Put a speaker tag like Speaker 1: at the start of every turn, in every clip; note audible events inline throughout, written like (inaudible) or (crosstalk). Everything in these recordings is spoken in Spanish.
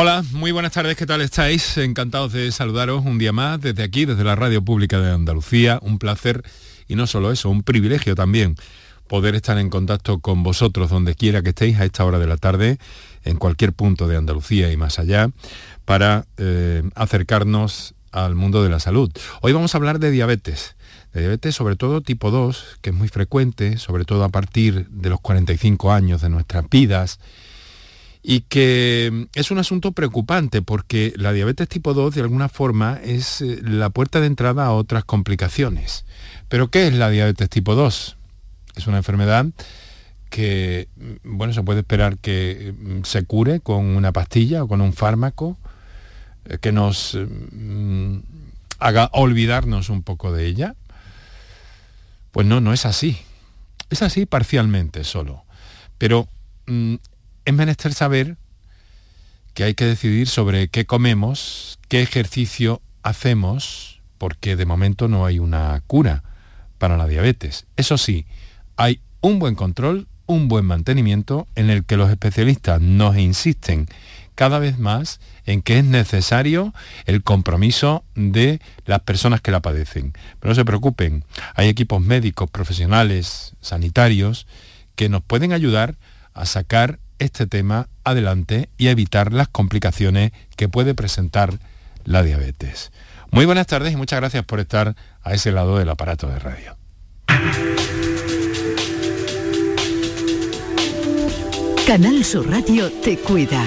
Speaker 1: Hola, muy buenas tardes, ¿qué tal estáis? Encantados de saludaros un día más desde aquí, desde la Radio Pública de Andalucía. Un placer y no solo eso, un privilegio también poder estar en contacto con vosotros donde quiera que estéis a esta hora de la tarde, en cualquier punto de Andalucía y más allá, para eh, acercarnos al mundo de la salud. Hoy vamos a hablar de diabetes, de diabetes sobre todo tipo 2, que es muy frecuente, sobre todo a partir de los 45 años de nuestras vidas y que es un asunto preocupante porque la diabetes tipo 2 de alguna forma es eh, la puerta de entrada a otras complicaciones. Pero ¿qué es la diabetes tipo 2? Es una enfermedad que, mm, bueno, se puede esperar que mm, se cure con una pastilla o con un fármaco eh, que nos mm, haga olvidarnos un poco de ella. Pues no, no es así. Es así parcialmente solo. Pero es menester saber que hay que decidir sobre qué comemos, qué ejercicio hacemos, porque de momento no hay una cura para la diabetes. Eso sí, hay un buen control, un buen mantenimiento en el que los especialistas nos insisten cada vez más en que es necesario el compromiso de las personas que la padecen. Pero no se preocupen, hay equipos médicos, profesionales, sanitarios, que nos pueden ayudar a sacar este tema adelante y evitar las complicaciones que puede presentar la diabetes. Muy buenas tardes y muchas gracias por estar a ese lado del aparato de radio.
Speaker 2: Canal Sur Radio te cuida.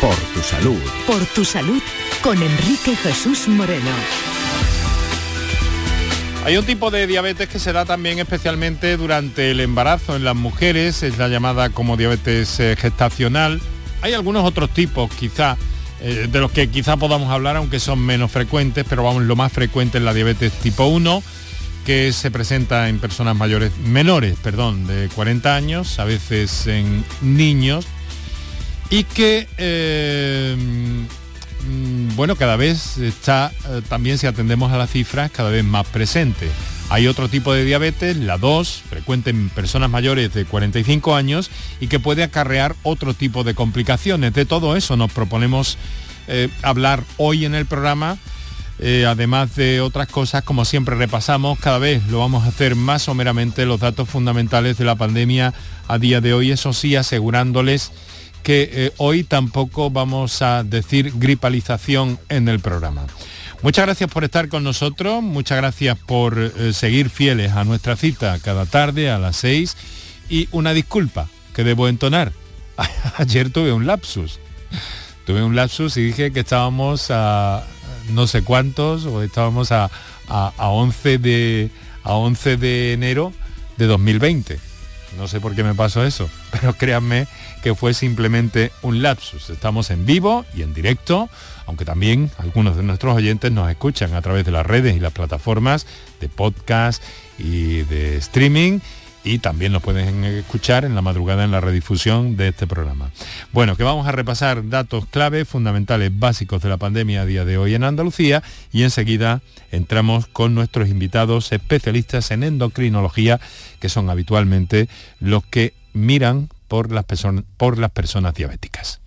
Speaker 3: Por tu salud.
Speaker 2: Por tu salud con Enrique Jesús Moreno.
Speaker 1: Hay un tipo de diabetes que se da también especialmente durante el embarazo en las mujeres, es la llamada como diabetes eh, gestacional. Hay algunos otros tipos quizá eh, de los que quizá podamos hablar, aunque son menos frecuentes, pero vamos, lo más frecuente es la diabetes tipo 1, que se presenta en personas mayores, menores, perdón, de 40 años, a veces en niños, y que eh, bueno, cada vez está, eh, también si atendemos a las cifras, cada vez más presente. Hay otro tipo de diabetes, la 2, frecuente en personas mayores de 45 años y que puede acarrear otro tipo de complicaciones. De todo eso nos proponemos eh, hablar hoy en el programa. Eh, además de otras cosas, como siempre repasamos, cada vez lo vamos a hacer más someramente los datos fundamentales de la pandemia a día de hoy, eso sí, asegurándoles que eh, hoy tampoco vamos a decir gripalización en el programa. Muchas gracias por estar con nosotros, muchas gracias por eh, seguir fieles a nuestra cita cada tarde a las 6 y una disculpa que debo entonar. (laughs) Ayer tuve un lapsus. Tuve un lapsus y dije que estábamos a no sé cuántos o estábamos a, a, 11, de, a 11 de enero de 2020. No sé por qué me pasó eso, (laughs) pero créanme que fue simplemente un lapsus. Estamos en vivo y en directo, aunque también algunos de nuestros oyentes nos escuchan a través de las redes y las plataformas de podcast y de streaming y también nos pueden escuchar en la madrugada en la redifusión de este programa. Bueno, que vamos a repasar datos clave, fundamentales, básicos de la pandemia a día de hoy en Andalucía y enseguida entramos con nuestros invitados especialistas en endocrinología, que son habitualmente los que miran por las, por las personas diabéticas.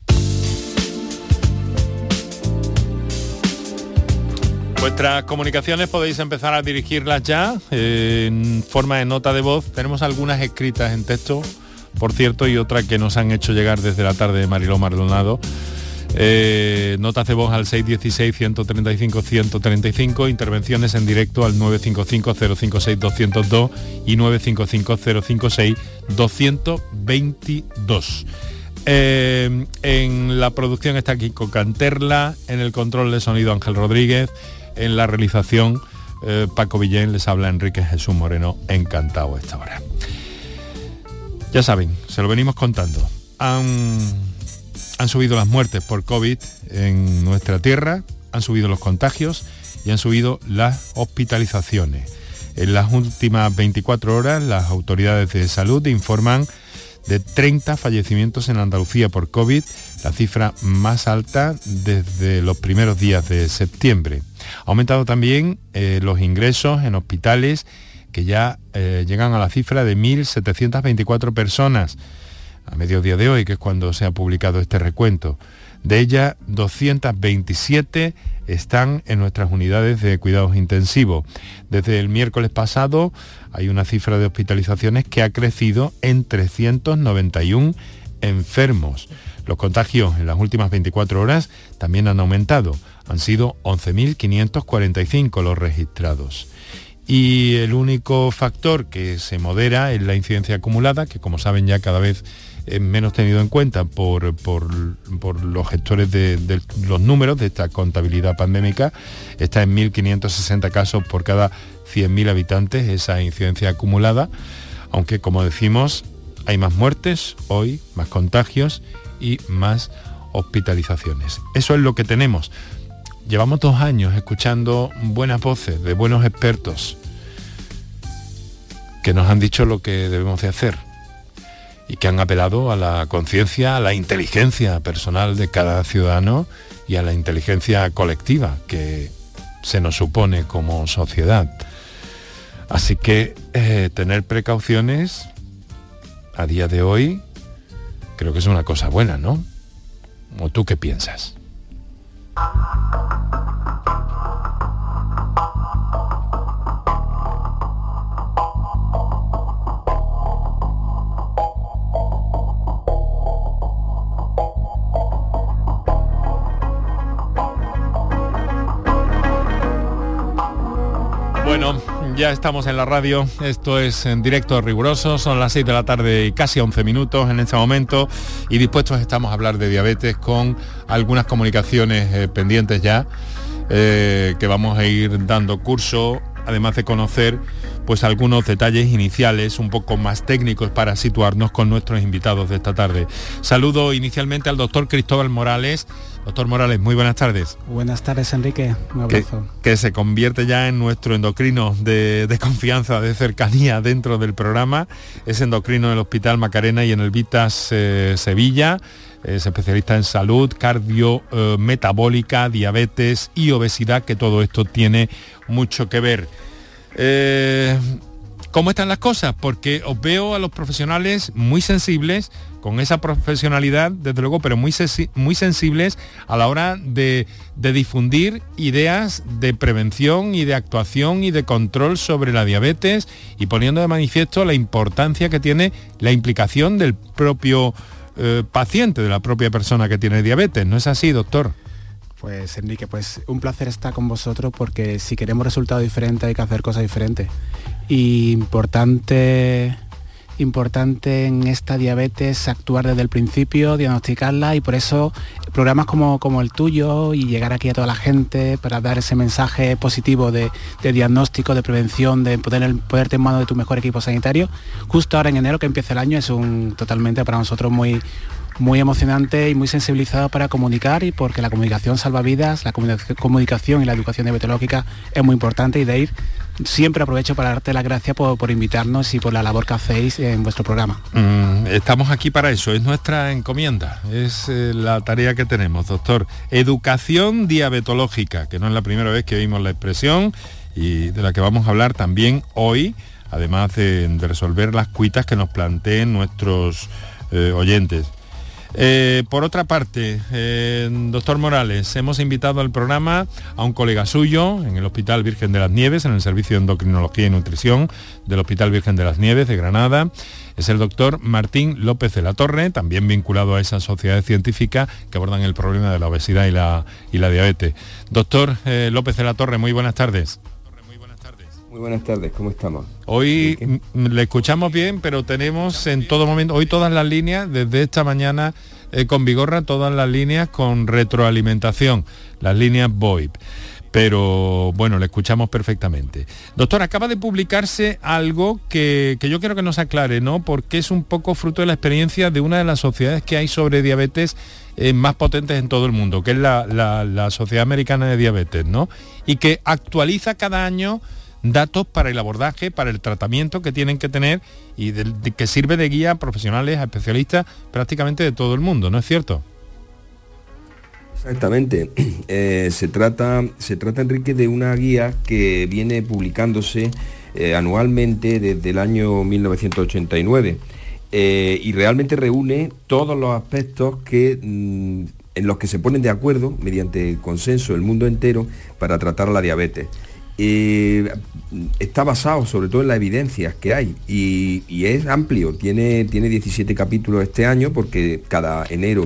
Speaker 1: Vuestras comunicaciones podéis empezar a dirigirlas ya en forma de nota de voz. Tenemos algunas escritas en texto, por cierto, y otra que nos han hecho llegar desde la tarde de Mariló Maldonado. Eh, notas de voz al 616-135-135, intervenciones en directo al 955-056-202 y 955-056-222. Eh, en la producción está Kiko Canterla, en el control de sonido Ángel Rodríguez, en la realización eh, Paco Villén, les habla Enrique Jesús Moreno, encantado esta hora. Ya saben, se lo venimos contando. Han han subido las muertes por COVID en nuestra tierra, han subido los contagios y han subido las hospitalizaciones. En las últimas 24 horas las autoridades de salud informan de 30 fallecimientos en Andalucía por COVID, la cifra más alta desde los primeros días de septiembre. Ha aumentado también eh, los ingresos en hospitales que ya eh, llegan a la cifra de 1.724 personas a mediodía de hoy, que es cuando se ha publicado este recuento. De ellas, 227 están en nuestras unidades de cuidados intensivos. Desde el miércoles pasado hay una cifra de hospitalizaciones que ha crecido en 391 enfermos. Los contagios en las últimas 24 horas también han aumentado. Han sido 11.545 los registrados. Y el único factor que se modera es la incidencia acumulada, que como saben ya cada vez menos tenido en cuenta por, los gestores de, los números de esta contabilidad pandémica. Está en 1.560 casos por cada 100.000 habitantes, esa incidencia acumulada, aunque como decimos, hay más muertes hoy, más contagios y más hospitalizaciones. Eso es lo que tenemos. Llevamos dos años escuchando buenas voces de buenos expertos que nos han dicho lo que debemos de hacer y que han apelado a la conciencia, a la inteligencia personal de cada ciudadano y a la inteligencia colectiva que se nos supone como sociedad. Así que eh, tener precauciones a día de hoy creo que es una cosa buena, ¿no? ¿O tú qué piensas? Ya estamos en la radio, esto es en directo riguroso, son las 6 de la tarde y casi 11 minutos en este momento. Y dispuestos estamos a hablar de diabetes con algunas comunicaciones eh, pendientes ya, eh, que vamos a ir dando curso, además de conocer pues algunos detalles iniciales un poco más técnicos para situarnos con nuestros invitados de esta tarde. Saludo inicialmente al doctor Cristóbal Morales, Doctor Morales, muy buenas tardes.
Speaker 4: Buenas tardes, Enrique. Un
Speaker 1: abrazo. Que, se convierte ya en nuestro endocrino de, confianza, de cercanía dentro del programa. Es endocrino del Hospital Macarena y en el Vitas eh, Sevilla. Es especialista en salud, cardio, eh, metabólica, diabetes y obesidad, que todo esto tiene mucho que ver. Eh, ¿Cómo están las cosas? Porque os veo a los profesionales muy sensibles, con esa profesionalidad, desde luego, pero muy, sensibles a la hora de, difundir ideas de prevención y de actuación y de control sobre la diabetes y poniendo de manifiesto la importancia que tiene la implicación del propio eh, paciente, de la propia persona que tiene diabetes. ¿No es así, doctor?
Speaker 4: Pues Enrique, pues un placer estar con vosotros porque si queremos resultados diferentes hay que hacer cosas diferentes. Y importante importante en esta diabetes actuar desde el principio, diagnosticarla y por eso programas como, como el tuyo y llegar aquí a toda la gente para dar ese mensaje positivo de, diagnóstico, de prevención, de poder ponerte en manos de tu mejor equipo sanitario, justo ahora en enero que empieza el año es un totalmente para nosotros muy muy emocionante y muy sensibilizado para comunicar y porque la comunicación salva vidas, la comunicación y la educación diabetológica es muy importante y de ir siempre aprovecho para darte las gracias por, invitarnos y por la labor que hacéis en vuestro programa.
Speaker 1: Mm, estamos aquí para eso, es nuestra encomienda, es eh, la tarea que tenemos, doctor. Educación diabetológica, que no es la primera vez que oímos la expresión y de la que vamos a hablar también hoy, además de, resolver las cuitas que nos planteen nuestros eh, oyentes. Eh, por otra parte, eh, doctor Morales, hemos invitado al programa a un colega suyo en el Hospital Virgen de las Nieves, en el Servicio de Endocrinología y Nutrición del Hospital Virgen de las Nieves de Granada. Es el doctor Martín López de la Torre, también vinculado a esa sociedad científica que abordan el problema de la obesidad y la, y la diabetes. Doctor eh, López de la Torre, muy buenas tardes.
Speaker 5: Muy buenas tardes, ¿cómo estamos?
Speaker 1: Hoy le escuchamos bien, pero tenemos en todo momento, hoy todas las líneas, desde esta mañana eh, con Vigorra, todas las líneas con retroalimentación, las líneas VoIP. Pero bueno, le escuchamos perfectamente. Doctor, acaba de publicarse algo que, yo quiero que nos aclare, ¿no? Porque es un poco fruto de la experiencia de una de las sociedades que hay sobre diabetes eh, más potentes en todo el mundo, que es la, la Sociedad Americana de Diabetes, ¿no? Y que actualiza cada año datos para el abordaje, para el tratamiento que tienen que tener y que sirve de guía a profesionales, a especialistas prácticamente de todo el mundo, ¿no es cierto?
Speaker 5: Exactamente. (clears throat) Eh, se, trata, se trata, Enrique, de una guía que viene publicándose eh, anualmente desde el año 1989 eh, y realmente reúne todos los aspectos que, mm, en los que se ponen de acuerdo mediante consenso el mundo entero para tratar la diabetes. Eh, está basado sobre todo en las evidencias que hay y, es amplio, tiene, tiene 17 capítulos este año porque cada enero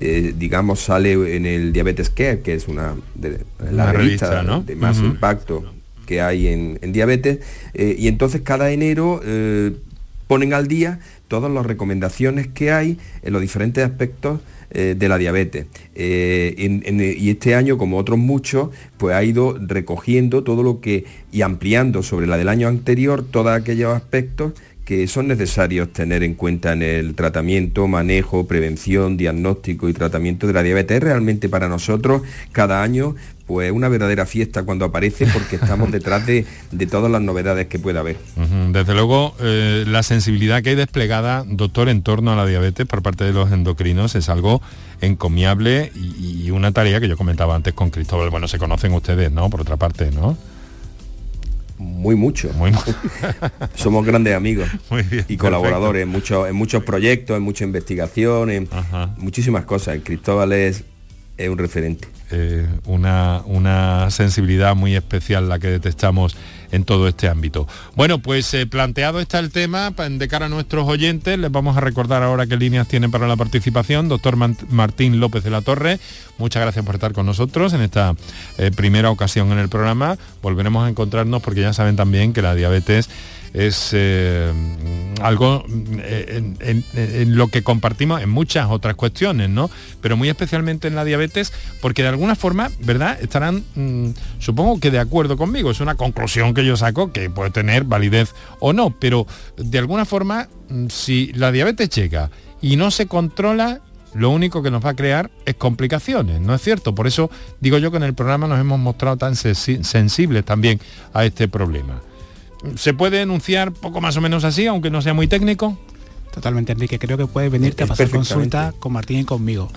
Speaker 5: eh, digamos, sale en el Diabetes Care, que es una de la revista, de más impacto que hay en, diabetes, eh, y entonces cada enero ponen al día todas las recomendaciones que hay en los diferentes aspectos eh, de la diabetes. Eh, y este año, como otros muchos, pues ha ido recogiendo todo lo que y ampliando sobre la del año anterior todos aquellos aspectos que son necesarios tener en cuenta en el tratamiento, manejo, prevención, diagnóstico y tratamiento de la diabetes. Es realmente para nosotros cada año pues una verdadera fiesta cuando aparece porque estamos (laughs) detrás de, todas las novedades que pueda haber.
Speaker 1: Desde luego, eh, la sensibilidad que hay desplegada, doctor, en torno a la diabetes por parte de los endocrinos es algo encomiable y, y una tarea que yo comentaba antes con Cristóbal. Bueno, se conocen ustedes, ¿no? Por otra parte, ¿no?
Speaker 5: Muy mucho. Muy (laughs) Somos grandes amigos (laughs) y colaboradores en muchos, en muchos proyectos, en mucha investigación, en muchísimas cosas. Cristóbal es, es un referente.
Speaker 1: Eh, una, una sensibilidad muy especial la que detectamos en todo este ámbito. Bueno, pues eh, planteado está el tema de cara a nuestros oyentes, les vamos a recordar ahora qué líneas tienen para la participación. Doctor Martín López de la Torre, muchas gracias por estar con nosotros en esta eh, primera ocasión en el programa. Volveremos a encontrarnos porque ya saben también que la diabetes es eh, algo eh, en, lo que compartimos en muchas otras cuestiones, ¿no? Pero muy especialmente en la diabetes, porque de alguna forma, ¿verdad? Estarán, mm, supongo que de acuerdo conmigo, es una conclusión que yo saco que puede tener validez o no, pero de alguna forma, mm, si la diabetes llega y no se controla, lo único que nos va a crear es complicaciones, ¿no es cierto? Por eso digo yo que en el programa nos hemos mostrado tan sensibles también a este problema. ¿Se puede enunciar poco más o menos así, aunque no sea muy técnico?
Speaker 4: Totalmente, Enrique. Creo que puede venirte a pasar consulta con Martín y conmigo.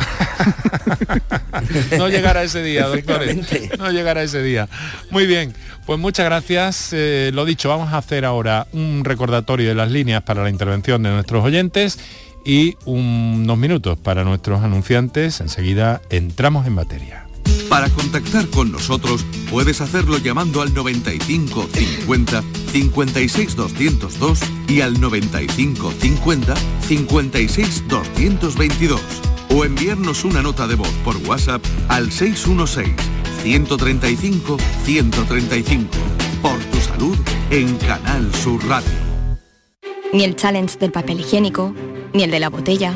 Speaker 4: (laughs)
Speaker 1: no llegará ese día, doctores. No llegará ese día. Muy bien, pues muchas gracias. Eh, lo dicho, vamos a hacer ahora un recordatorio de las líneas para la intervención de nuestros oyentes y unos minutos para nuestros anunciantes. Enseguida entramos en materia.
Speaker 6: Para contactar con nosotros puedes hacerlo llamando al 95 50 56 202 y al 95 50 56 222 o enviarnos una nota de voz por WhatsApp al 616 135 135 por tu salud en Canal Sur Radio.
Speaker 7: Ni el challenge del papel higiénico, ni el de la botella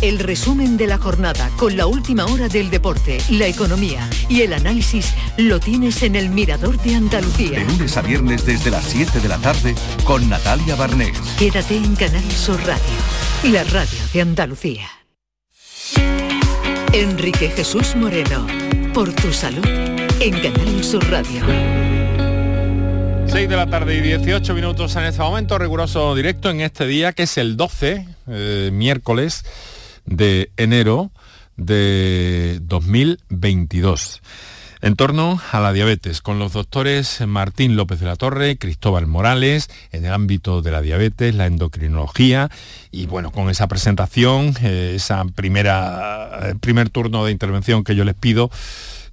Speaker 8: El resumen de la jornada con la última hora del deporte, la economía y el análisis lo tienes en el Mirador de Andalucía.
Speaker 6: De lunes a viernes desde las 7 de la tarde con Natalia Barnés.
Speaker 8: Quédate en Canal Sur Radio, la radio de Andalucía. Enrique Jesús Moreno, por tu salud, en Canal Sur Radio.
Speaker 1: 6 de la tarde y 18 minutos en este momento, riguroso directo en este día que es el 12, eh, miércoles de enero de 2022 en torno a la diabetes, con los doctores Martín López de la Torre, Cristóbal Morales, en el ámbito de la diabetes, la endocrinología, y bueno, con esa presentación, eh, esa primera, primer turno de intervención que yo les pido,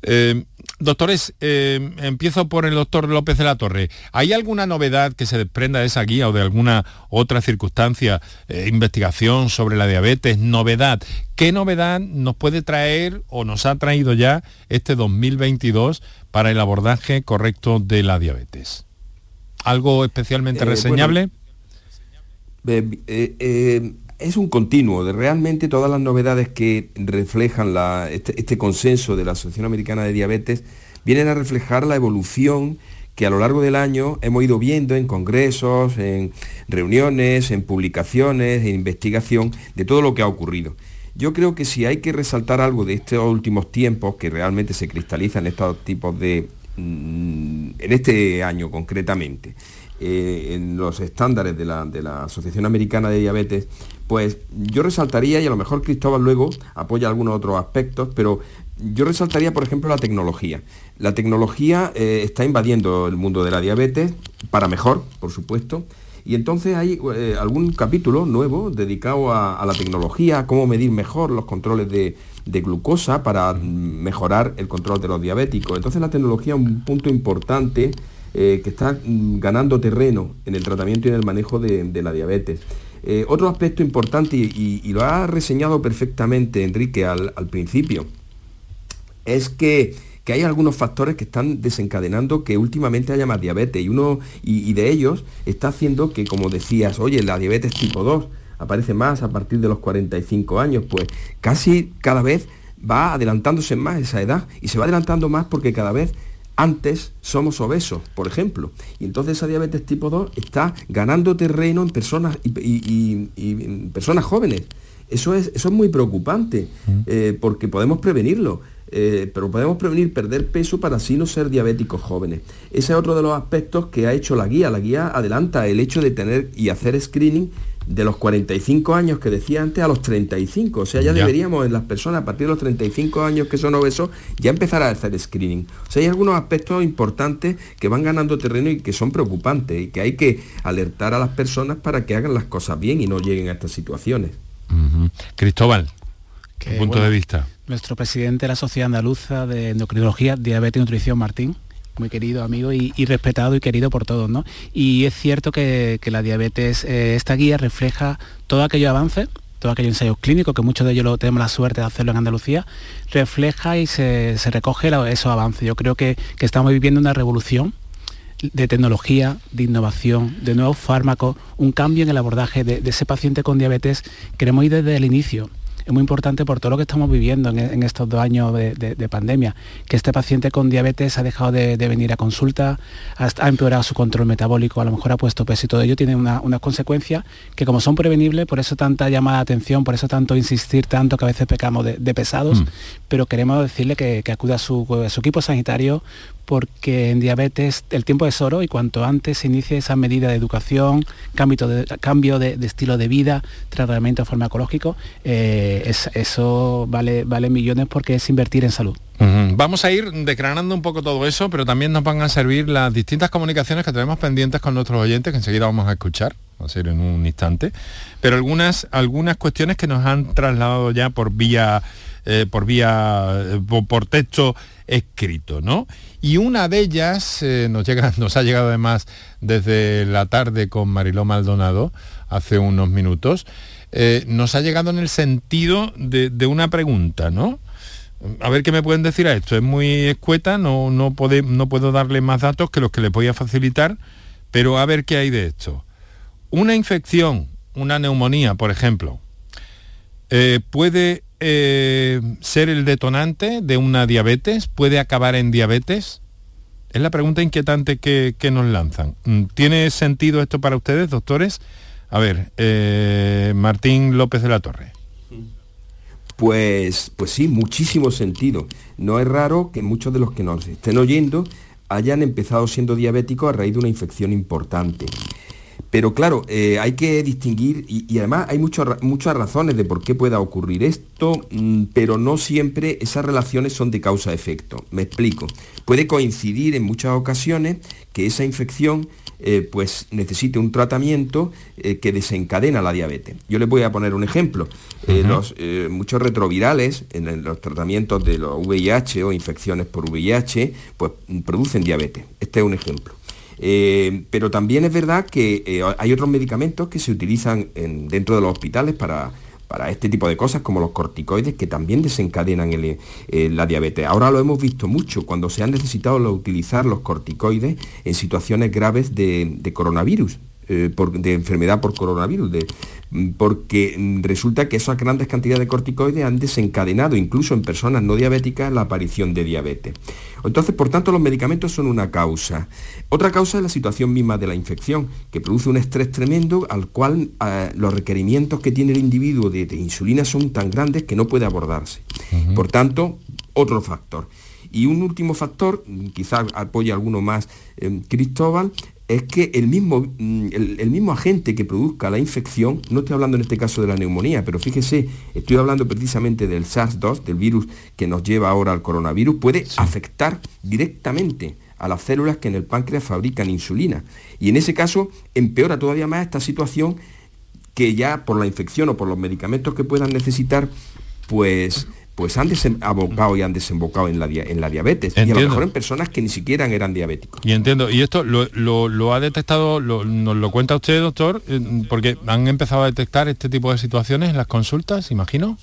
Speaker 1: Eh, doctores, eh, empiezo por el doctor López de la Torre. ¿Hay alguna novedad que se desprenda de esa guía o de alguna otra circunstancia, eh, investigación sobre la diabetes, novedad? ¿Qué novedad nos puede traer o nos ha traído ya este 2022 para el abordaje correcto de la diabetes? ¿Algo especialmente reseñable?
Speaker 5: Es un continuo de realmente todas las novedades que reflejan este, este, consenso de la Asociación Americana de Diabetes vienen a reflejar la evolución que a lo largo del año hemos ido viendo en congresos, en reuniones, en publicaciones, en investigación de todo lo que ha ocurrido. Yo creo que si hay que resaltar algo de estos últimos tiempos que realmente se cristalizan estos tipos de... Mm, en este año concretamente, eh, en los estándares de la, de la Asociación Americana de Diabetes, pues yo resaltaría, y a lo mejor Cristóbal luego apoya algunos otros aspectos, pero yo resaltaría, por ejemplo, la tecnología. La tecnología eh, está invadiendo el mundo de la diabetes, para mejor, por supuesto, y entonces hay eh, algún capítulo nuevo dedicado a, la tecnología, a cómo medir mejor los controles de, glucosa para mejorar el control de los diabéticos. Entonces la tecnología es un punto importante eh, que está mm, ganando terreno en el tratamiento y en el manejo de la diabetes. Eh, otro aspecto importante, y, lo ha reseñado perfectamente Enrique al, principio, es que, hay algunos factores que están desencadenando que últimamente haya más diabetes y uno y, de ellos está haciendo que, como decías, oye, la diabetes tipo 2 aparece más a partir de los 45 años, pues casi cada vez va adelantándose más esa edad y se va adelantando más porque cada vez antes somos obesos, por ejemplo. Y entonces esa diabetes tipo 2 está ganando terreno en personas, y, personas jóvenes. Eso es, eso es muy preocupante, mm. eh, porque podemos prevenirlo. Eh, pero podemos prevenir perder peso para así no ser diabéticos jóvenes. Ese es otro de los aspectos que ha hecho la guía. La guía adelanta el hecho de tener y hacer screening de los 45 años que decía antes a los 35. O sea, ya, deberíamos en las personas a partir de los 35 años que son obesos ya empezar a hacer screening. O sea, hay algunos aspectos importantes que van ganando terreno y que son preocupantes y que hay que alertar a las personas para que hagan las cosas bien y no lleguen a estas situaciones.
Speaker 1: Cristóbal, ¿qué punto de vista?
Speaker 4: Nuestro presidente de la Sociedad Andaluza de Endocrinología, Diabetes y Nutrición, Martín, muy querido amigo y, respetado y querido por todos, ¿no? Y es cierto que, la diabetes, eh, esta guía refleja todo aquello avance, todo aquello ensayos clínicos, que muchos de ellos lo, tenemos la suerte de hacerlo en Andalucía, refleja y se, recoge esos avances. Yo creo que, estamos viviendo una revolución de tecnología, de innovación, de nuevos fármacos, un cambio en el abordaje de, de ese paciente con diabetes. Queremos ir desde el inicio, es muy importante por todo lo que estamos viviendo en, estos dos años de, pandemia, que este paciente con diabetes ha dejado de, venir a consulta, ha, empeorado su control metabólico, a lo mejor ha puesto peso y todo ello tiene unas una consecuencias que como son prevenibles, por eso tanta llamada de atención, por eso tanto insistir tanto que a veces pecamos de, pesados, mm. pero queremos decirle que, acuda a su, a su equipo sanitario porque en diabetes el tiempo es oro y cuanto antes se inicie esa medida de educación, cambio de, cambio de, estilo de vida, tratamiento farmacológico, eh, eso vale, vale millones porque es invertir en salud.
Speaker 1: Vamos a ir decranando un poco todo eso, pero también nos van a servir las distintas comunicaciones que tenemos pendientes con nuestros oyentes, que enseguida vamos a escuchar, va a ser en un instante, pero algunas, algunas cuestiones que nos han trasladado ya por vía, eh, por vía, eh, por texto escrito, ¿no? Y una de ellas eh, nos, llega, (laughs) nos ha llegado además desde la tarde con Mariló Maldonado, hace unos minutos, eh, nos ha llegado en el sentido de, una pregunta, ¿no? A ver qué me pueden decir a esto. Es muy escueta, no, no, puedo darle más datos que los que le podía facilitar, pero a ver qué hay de esto. Una infección, una neumonía, por ejemplo, eh, puede eh, ser el detonante de una diabetes? ¿Puede acabar en diabetes? Es la pregunta inquietante que, nos lanzan. Mm, ¿Tiene sentido esto para ustedes, doctores? A ver, eh, Martín López de la Torre.
Speaker 5: Pues, pues sí, muchísimo sentido. No es raro que muchos de los que nos estén oyendo hayan empezado siendo diabéticos a raíz de una infección importante. Pero claro, eh, hay que distinguir, y, además hay muchas razones de por qué pueda ocurrir esto, mm, pero no siempre esas relaciones son de causa-efecto. Me explico. Puede coincidir en muchas ocasiones que esa infección eh, pues necesite un tratamiento eh, que desencadena la diabetes. Yo les voy a poner un ejemplo. los, muchos retrovirales en, los tratamientos de los VIH o infecciones por VIH, pues producen diabetes. Este es un ejemplo. Pero también es verdad que hay otros medicamentos que se utilizan dentro de los hospitales para para este tipo de cosas como los corticoides que también desencadenan eh, la diabetes. Ahora lo hemos visto mucho cuando se han necesitado utilizar los corticoides en situaciones graves de coronavirus. Eh, de enfermedad por coronavirus, porque resulta que esas grandes cantidades de corticoides han desencadenado incluso en personas no diabéticas la aparición de diabetes. Entonces, por tanto, los medicamentos son una causa. Otra causa es la situación misma de la infección, que produce un estrés tremendo al cual eh, los requerimientos que tiene el individuo de, insulina son tan grandes que no puede abordarse. Por tanto, otro factor. Y un último factor, quizás apoya alguno más eh, Cristóbal, es que el mismo, mm, el, mismo, agente que produzca la infección, no estoy hablando en este caso de la neumonía, pero fíjese, estoy hablando precisamente del SARS-2, del virus que nos lleva ahora al coronavirus, puede afectar directamente a las células que en el páncreas fabrican insulina. Y en ese caso empeora todavía más esta situación que ya por la infección o por los medicamentos que puedan necesitar, pues pues han desembocado y han desembocado en la, en la diabetes. Y a lo mejor en personas que ni siquiera eran diabéticos.
Speaker 1: Y entiendo, y esto lo, ha detectado, nos lo cuenta usted, doctor, eh, porque han empezado a detectar este tipo de situaciones en las consultas, imagino.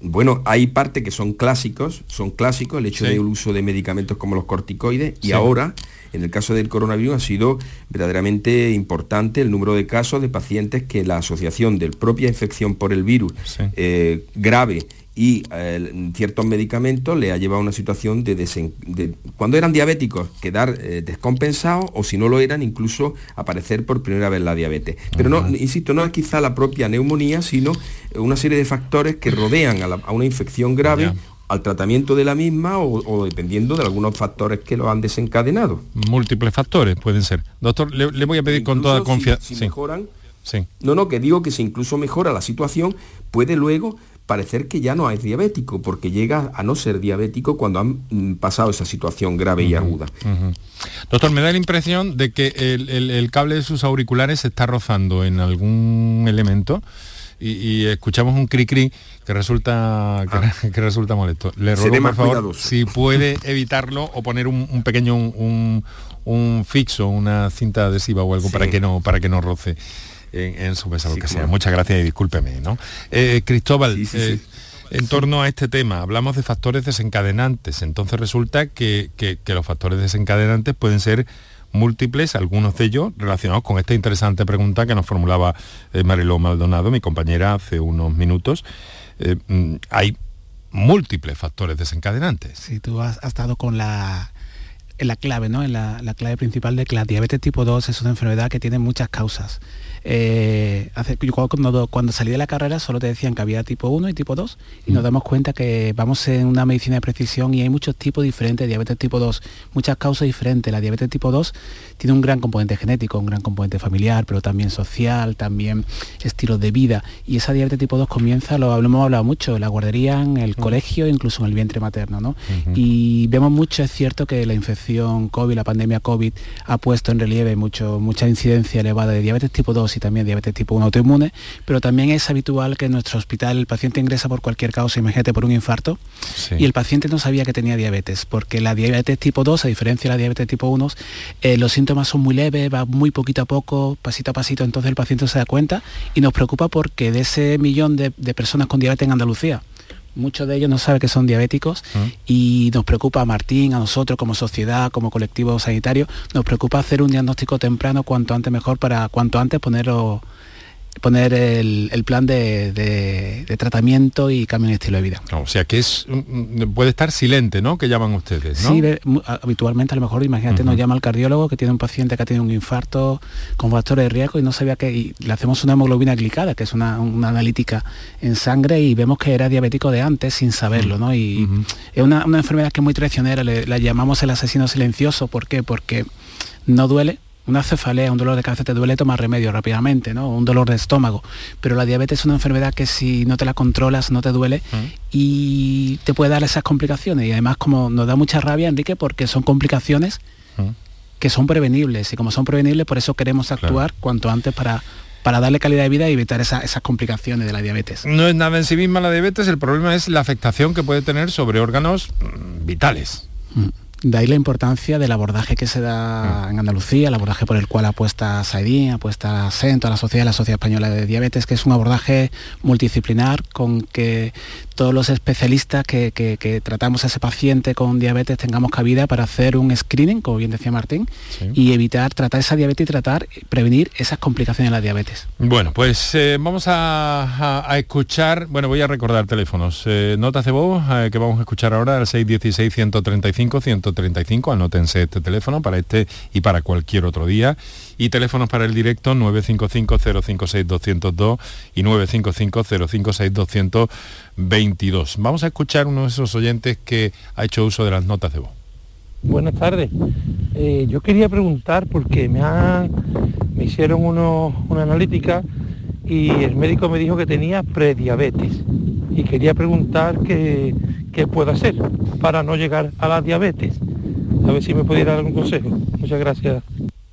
Speaker 5: Bueno, hay parte que son clásicos, son clásicos, el hecho del uso de medicamentos como los corticoides, y ahora, en el caso del coronavirus, ha sido verdaderamente importante el número de casos de pacientes que la asociación de propia infección por el virus eh, grave y eh, ciertos medicamentos le ha llevado a una situación de, cuando eran diabéticos quedar eh, descompensados o si no lo eran incluso aparecer por primera vez la diabetes. Pero no, insisto, no es quizá la propia neumonía, sino una serie de factores que rodean a, una infección grave. al tratamiento de la misma o, dependiendo de algunos factores que lo han desencadenado.
Speaker 1: Múltiples factores pueden ser. Doctor, le, voy a pedir con toda confianza.
Speaker 5: Si, mejoran, sí. No, no, que digo que si incluso mejora la situación, puede luego parecer que ya no es diabético, porque llega a no ser diabético cuando han mm, pasado esa situación grave y aguda.
Speaker 1: Doctor, me da la impresión de que el, cable de sus auriculares se está rozando en algún elemento. Y, escuchamos un cri cri que resulta que, ah. (laughs) resulta molesto. Le ruego por favor si (laughs) puede evitarlo o poner un, pequeño un, fixo, una cinta adhesiva o algo para que no para que no roce en, su mesa, lo que sea. Muchas gracias y discúlpeme. ¿no? Eh, Cristóbal, eh, en torno a este tema, hablamos de factores desencadenantes. Entonces resulta que, los factores desencadenantes pueden ser múltiples, algunos de ellos relacionados con esta interesante pregunta que nos formulaba eh, Mariló Maldonado, mi compañera, hace unos minutos. Mm, hay múltiples factores desencadenantes.
Speaker 4: Si tú has, estado con la, en la clave, ¿no? En la, la, clave principal de que la diabetes tipo 2 es una enfermedad que tiene muchas causas. Eh, hace, cuando, cuando, salí de la carrera solo te decían que había tipo 1 y tipo 2 y nos mm. damos cuenta que vamos en una medicina de precisión y hay muchos tipos diferentes de diabetes tipo 2, muchas causas diferentes. La diabetes tipo 2 tiene un gran componente genético, un gran componente familiar, pero también social, también estilo de vida. Y esa diabetes tipo 2 comienza, lo, hemos hablado mucho, en la guardería, en el mm. colegio, incluso en el vientre materno. ¿no? Y vemos mucho, es cierto que la infección COVID, la pandemia COVID, ha puesto en relieve mucho, mucha incidencia elevada de diabetes tipo 2 y también diabetes tipo 1 autoinmune, pero también es habitual que en nuestro hospital el paciente ingresa por cualquier causa, imagínate por un infarto, y el paciente no sabía que tenía diabetes, porque la diabetes tipo 2, a diferencia de la diabetes tipo 1, eh, los síntomas son muy leves, va muy poquito a poco, pasito a pasito, entonces el paciente se da cuenta y nos preocupa porque de ese millón de, personas con diabetes en Andalucía, muchos de ellos no saben que son diabéticos ah. y nos preocupa a Martín, a nosotros como sociedad, como colectivo sanitario, nos preocupa hacer un diagnóstico temprano cuanto antes mejor para cuanto antes ponerlo poner el, plan de, tratamiento y cambio en estilo de vida.
Speaker 1: o sea que es puede estar silente, ¿no? Que llaman ustedes, ¿no?
Speaker 4: Sí, habitualmente a lo mejor, imagínate, nos llama el cardiólogo que tiene un paciente que ha tenido un infarto con factores de riesgo y no sabía que le hacemos una hemoglobina glicada, que es una, analítica en sangre y vemos que era diabético de antes sin saberlo, ¿no? Y es una, enfermedad que es muy traicionera, la llamamos el asesino silencioso, ¿por qué? Porque no duele, una cefalea, un dolor de cabeza te duele, toma remedio rápidamente, ¿no? Un dolor de estómago. Pero la diabetes es una enfermedad que si no te la controlas no te duele mm. y te puede dar esas complicaciones. Y además como nos da mucha rabia, Enrique, porque son complicaciones mm. que son prevenibles y como son prevenibles por eso queremos actuar cuanto antes para para darle calidad de vida y evitar esas complicaciones de la diabetes.
Speaker 1: No es nada en sí misma la diabetes, el problema es la afectación que puede tener sobre órganos mm, vitales.
Speaker 4: De ahí la importancia del abordaje que se da mm. en Andalucía, el abordaje por el cual apuesta Saidín, apuesta SEN, toda la sociedad, la Sociedad Española de Diabetes, que es un abordaje multidisciplinar con que todos los especialistas que, tratamos a ese paciente con diabetes tengamos cabida para hacer un screening, como bien decía Martín, y evitar, tratar esa diabetes y tratar, prevenir esas complicaciones de la diabetes.
Speaker 1: Bueno, pues eh, vamos a, escuchar, bueno, voy a recordar teléfonos. Eh, notas de voz eh, que vamos a escuchar ahora, el 616 135 135 135, anótense este teléfono para este y para cualquier otro día. Y teléfonos para el directo 955-056-202 y 955-056-222. Vamos a escuchar uno de esos oyentes que ha hecho uso de las notas de voz.
Speaker 9: Buenas tardes. Eh, yo quería preguntar porque me, han, me hicieron uno, una analítica y el médico me dijo que tenía prediabetes y quería preguntar qué, qué puedo hacer para no llegar a la diabetes. A ver si me pudiera dar algún consejo. Muchas gracias.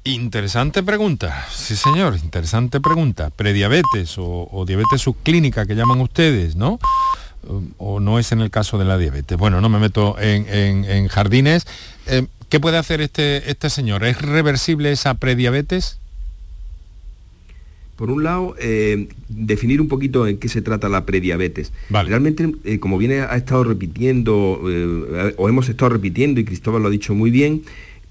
Speaker 1: Interesante pregunta, sí señor, interesante pregunta. Prediabetes o, diabetes subclínica que llaman ustedes, ¿no? O no es en el caso de la diabetes. Bueno, no me meto en, jardines. Eh, ¿Qué puede hacer este, este señor? ¿Es reversible esa prediabetes?
Speaker 5: Por un lado, eh, definir un poquito en qué se trata la prediabetes. Realmente, eh, como viene ha estado repitiendo, o hemos estado repitiendo, y Cristóbal lo ha dicho muy bien,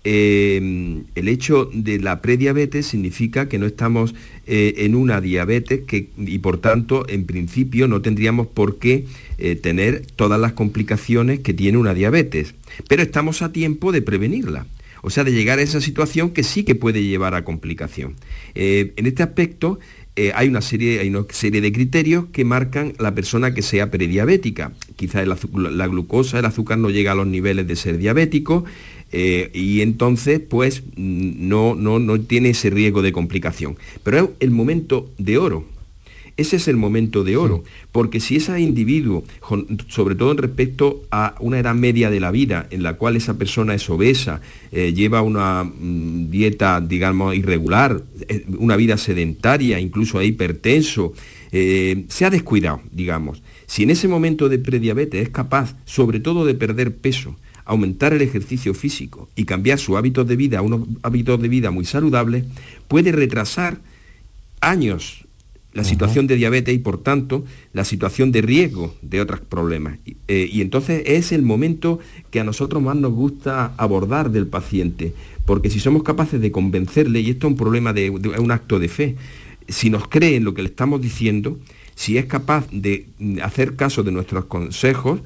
Speaker 5: eh, el hecho de la prediabetes significa que no estamos eh, en una diabetes que, y por tanto, en principio, no tendríamos por qué eh, tener todas las complicaciones que tiene una diabetes. Pero estamos a tiempo de prevenirla. O sea, de llegar a esa situación que sí que puede llevar a complicación. en este aspecto, hay, una serie, hay una serie de criterios que marcan la persona que sea prediabética. Quizás la glucosa, el azúcar no llega a los niveles de ser diabético, eh, y entonces pues no, no, no tiene ese riesgo de complicación. Pero es el momento de oro, ese es el momento de oro, porque si ese individuo, sobre todo en respecto a una edad media de la vida, en la cual esa persona es obesa, eh, lleva una mm, dieta, digamos, irregular, eh, una vida sedentaria, incluso hipertenso, se ha descuidado, digamos. Si en ese momento de prediabetes es capaz, sobre todo, de perder peso, aumentar el ejercicio físico y cambiar su hábitos de vida a unos hábitos de vida muy saludables, puede retrasar años la situación de diabetes y por tanto la situación de riesgo de otros problemas. Eh, y entonces es el momento que a nosotros más nos gusta abordar del paciente, porque si somos capaces de convencerle, y esto es un problema de, de un acto de fe, si nos cree en lo que le estamos diciendo, si es capaz de hacer caso de nuestros consejos,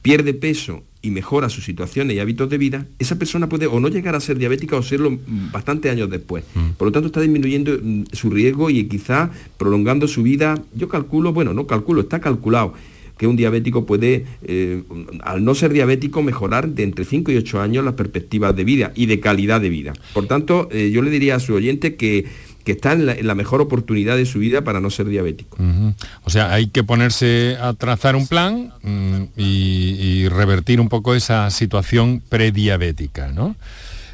Speaker 5: pierde peso y mejora sus situaciones y hábitos de vida, esa persona puede o no llegar a ser diabética o serlo bastantes años después. Mm. Por lo tanto, está disminuyendo mm, su riesgo y quizá prolongando su vida. Yo calculo, bueno, no calculo, está calculado que un diabético puede, eh, al no ser diabético, mejorar de entre 5 y 8 años las perspectivas de vida y de calidad de vida. Por tanto, eh, yo le diría a su oyente que que está en la, mejor oportunidad de su vida para no ser diabético.
Speaker 1: O sea, hay que ponerse a trazar un plan mm, y, revertir un poco esa situación prediabética, ¿no?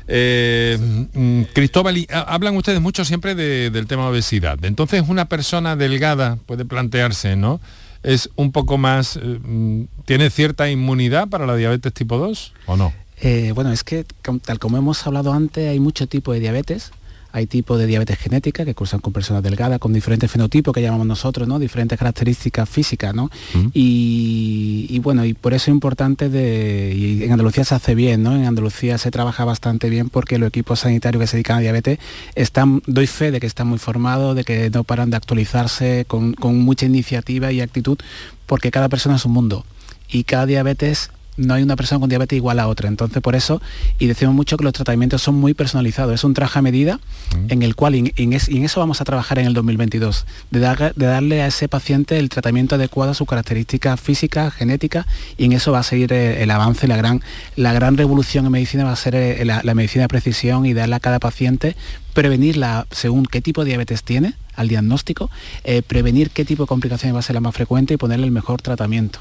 Speaker 1: Eh, mm, Cristóbal, hablan ustedes mucho siempre del tema de obesidad. Entonces, una persona delgada puede plantearse, ¿no? ¿Es un poco más, eh, mm, tiene cierta inmunidad para la diabetes tipo 2 o no?
Speaker 4: Eh, bueno, es que tal como hemos hablado antes, hay mucho tipo de diabetes hay tipos de diabetes genética que cursan con personas delgadas, con diferentes fenotipos que llamamos nosotros, ¿no? Diferentes características físicas, ¿no? y, bueno, y por eso es importante de. Y en Andalucía se hace bien, ¿no? En Andalucía se trabaja bastante bien porque los equipos sanitarios que se dedican a diabetes están, doy fe de que están muy formados, de que no paran de actualizarse con, con mucha iniciativa y actitud, porque cada persona es un mundo. Y cada diabetes no hay una persona con diabetes igual a otra. Entonces, por eso, y decimos mucho que los tratamientos son muy personalizados. Es un traje a medida mm. en el cual, y en, eso vamos a trabajar en el 2022, de, de, darle a ese paciente el tratamiento adecuado a sus características físicas, genéticas, y en eso va a seguir eh, el, avance, la gran, la gran revolución en medicina va a ser eh, la, medicina de precisión y darle a cada paciente prevenirla según qué tipo de diabetes tiene, al diagnóstico, eh, prevenir qué tipo de complicaciones va a ser la más frecuente y ponerle el mejor tratamiento.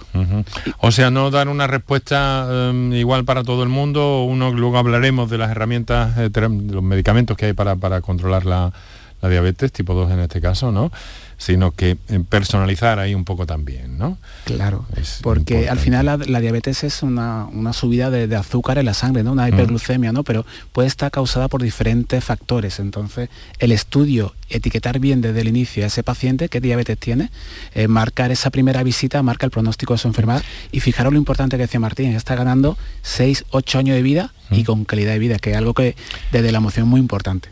Speaker 1: O sea, no dar una respuesta em, igual para todo el mundo, uno luego hablaremos de las herramientas, de los medicamentos que hay para, para controlar la, la diabetes tipo 2 en este caso, ¿no? Sino que personalizar ahí un poco también, ¿no?
Speaker 4: Claro, porque al final la, diabetes es una, subida de, azúcar en la sangre, ¿no? Una mm. hiperglucemia, ¿no? Pero puede estar causada por diferentes factores. Entonces, el estudio, etiquetar bien desde el inicio a ese paciente qué diabetes tiene, eh, marcar esa primera visita, marca el pronóstico de su enfermedad y fijaros lo importante que decía Martín, está ganando 6, 8 años de vida y mm. con calidad de vida, que es algo que desde la emoción es muy importante.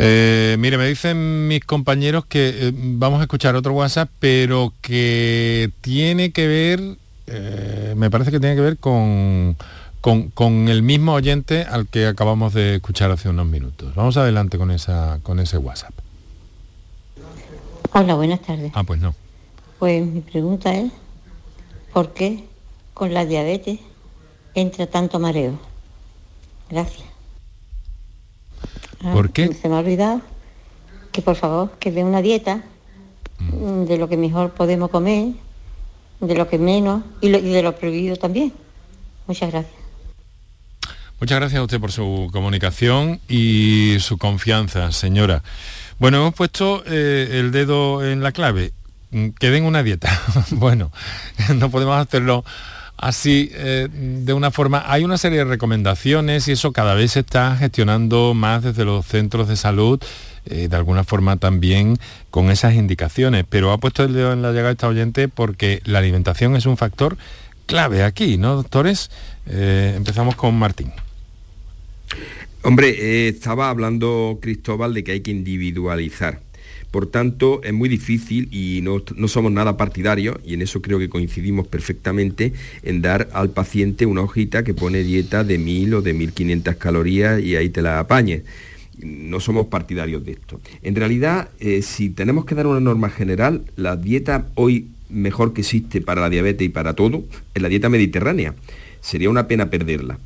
Speaker 1: Eh, mire, me dicen mis compañeros que eh, vamos a escuchar otro WhatsApp, pero que tiene que ver, eh, me parece que tiene que ver con, con, el mismo oyente al que acabamos de escuchar hace unos minutos. Vamos adelante con, esa, con ese WhatsApp.
Speaker 10: Hola, buenas tardes.
Speaker 1: Ah, pues no.
Speaker 10: Pues mi pregunta es, ¿por qué con la diabetes entra tanto mareo? Gracias.
Speaker 1: Ah, ¿Por qué?
Speaker 10: Se me ha olvidado que por favor que dé una dieta mm. de lo que mejor podemos comer, de lo que menos y, de lo prohibido también. Muchas gracias.
Speaker 1: Muchas gracias a usted por su comunicación y su confianza, señora. Bueno, hemos puesto eh, el dedo en la clave. Mm, que den una dieta. (laughs) bueno, (laughs) no podemos hacerlo así eh, de una forma. Hay una serie de recomendaciones y eso cada vez se está gestionando más desde los centros de salud, eh, de alguna forma también con esas indicaciones. Pero ha puesto el dedo en la llegada esta oyente porque la alimentación es un factor clave aquí, ¿no, doctores? Eh, empezamos con Martín.
Speaker 5: Hombre, estaba hablando Cristóbal de que hay que individualizar. Por tanto, es muy difícil y no, somos nada partidarios, y en eso creo que coincidimos perfectamente, en dar al paciente una hojita que pone dieta de 1000 o de 1500 calorías y ahí te la apañes no somos partidarios de esto. En realidad, eh, si tenemos que dar una norma general, la dieta hoy mejor que existe para la diabetes y para todo es la dieta mediterránea. Sería una pena perderla.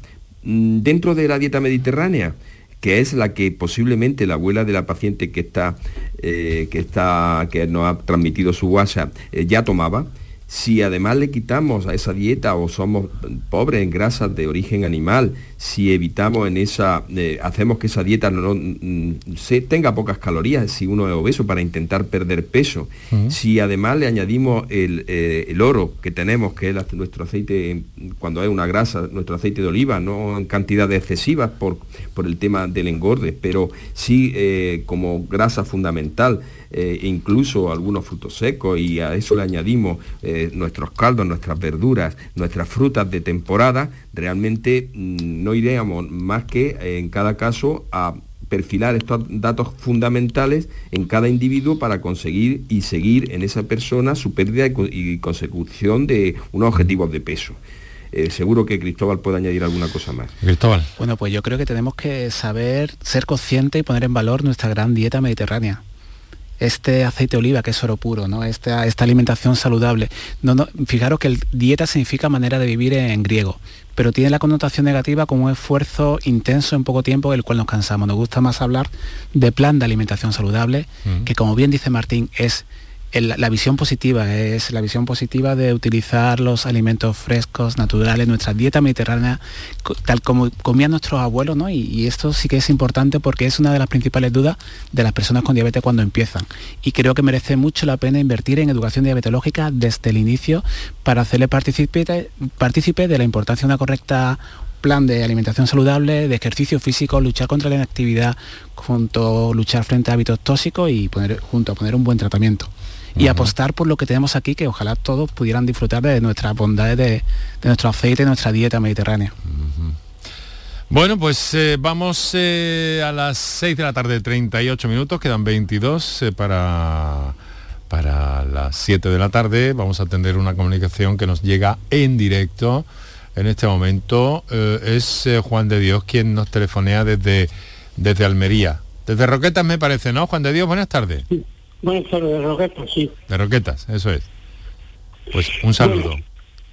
Speaker 5: Mm, dentro de la dieta mediterránea, que es la que posiblemente la abuela de la paciente que está, eh, que, está que nos ha transmitido su WhatsApp eh, ya tomaba, si además le quitamos a esa dieta o somos pobres en grasas de origen animal, si evitamos en esa, eh, hacemos que esa dieta no, mm, se tenga pocas calorías si uno es obeso para intentar perder peso, si además le añadimos eh, el, oro que tenemos, que es nuestro aceite, cuando hay una grasa, nuestro aceite de oliva, no en cantidades excesivas por, por el tema del engorde, pero sí eh, como grasa fundamental, eh, incluso algunos frutos secos y a eso le añadimos eh, nuestros caldos, nuestras verduras, nuestras frutas de temporada, realmente mm, no iríamos más que eh, en cada caso a perfilar estos datos fundamentales en cada individuo para conseguir y seguir en esa persona su pérdida y, consecución de unos objetivos de peso. seguro que Cristóbal puede añadir alguna cosa más.
Speaker 1: Cristóbal.
Speaker 4: Bueno, pues yo creo que tenemos que saber ser conscientes y poner en valor nuestra gran dieta mediterránea este aceite de oliva, que es oro puro, ¿no? esta, esta alimentación saludable. No, no, fijaros que el dieta significa manera de vivir en, griego, pero tiene la connotación negativa como un esfuerzo intenso en poco tiempo del cual nos cansamos. Nos gusta más hablar de plan de alimentación saludable, mm. que como bien dice Martín, es la visión positiva es la visión positiva de utilizar los alimentos frescos, naturales, nuestra dieta mediterránea, tal como comían nuestros abuelos, ¿no? Y, esto sí que es importante porque es una de las principales dudas de las personas con diabetes cuando empiezan. Y creo que merece mucho la pena invertir en educación diabetológica desde el inicio para hacerle partícipe, de la importancia de una correcta plan de alimentación saludable, de ejercicio físico, luchar contra la inactividad, junto luchar frente a hábitos tóxicos y poner, junto a poner un buen tratamiento y apostar por lo que tenemos aquí, que ojalá todos pudieran disfrutar de nuestras bondades, de, nuestro aceite, de nuestra dieta mediterránea.
Speaker 1: Bueno, pues eh, vamos eh, a las 6 de la tarde, 38 minutos, quedan 22 eh, para, para las 7 de la tarde. Vamos a atender una comunicación que nos llega en directo en este momento. es Juan de Dios quien nos telefonea desde, desde Almería. Desde Roquetas me parece, ¿no? Juan de Dios, buenas tardes.
Speaker 11: Buenas tardes, de Roquetas, sí.
Speaker 1: De Roquetas, eso es. Pues un saludo.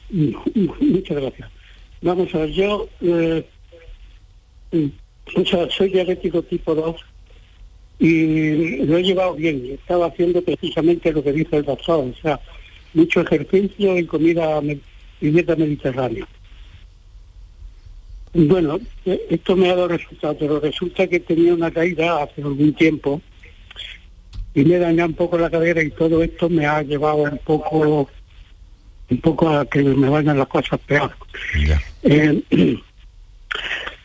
Speaker 11: muchas gracias. Vamos a ver, yo eh, soy diabético tipo 2 y lo he llevado bien. Estaba haciendo precisamente lo que dice el doctor, o sea, mucho ejercicio y comida y dieta mediterránea. Bueno, e, esto me ha dado resultado, pero resulta que tenía una caída hace algún tiempo y me daña un poco la cadera y todo esto me ha llevado un poco un poco a que me vayan las cosas peor. Eh, (clears throat)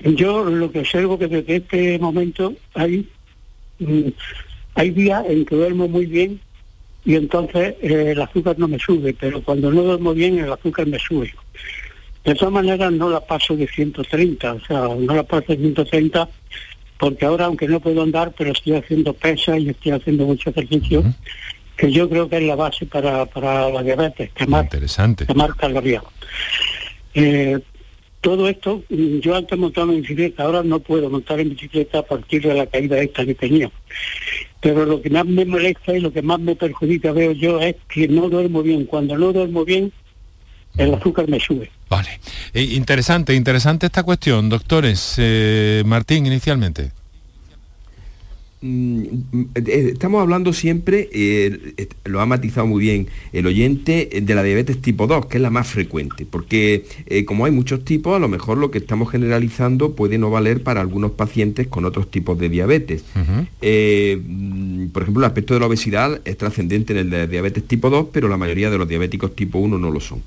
Speaker 11: yo lo que observo que desde este momento hay mm, hay días en que duermo muy bien y entonces eh, el azúcar no me sube, pero cuando no duermo bien el azúcar me sube. De todas maneras no la paso de 130, o sea, no la paso de 130 porque ahora aunque no puedo andar, pero estoy haciendo pesa y estoy haciendo mucho ejercicio, que yo creo que es la base para, para la diabetes, quemar,
Speaker 1: Interesante.
Speaker 11: quemar calorías. Eh, todo esto, yo antes montaba en bicicleta, ahora no puedo montar en bicicleta a partir de la caída esta que tenía. Pero lo que más me molesta y lo que más me perjudica, veo yo, es que no duermo bien. Cuando no duermo bien, el azúcar me sube.
Speaker 1: Vale. Eh, interesante, interesante esta cuestión, doctores. Eh, Martín, inicialmente.
Speaker 5: Mm, eh, estamos hablando siempre, lo ha matizado muy bien el oyente, de la diabetes tipo 2, que es la más frecuente, porque como hay muchos tipos, a lo mejor lo que estamos generalizando puede no valer para algunos pacientes con otros tipos de diabetes. Mm, por ejemplo, el aspecto de la obesidad es trascendente en el de diabetes tipo 2, pero la mayoría de los diabéticos tipo 1 no lo son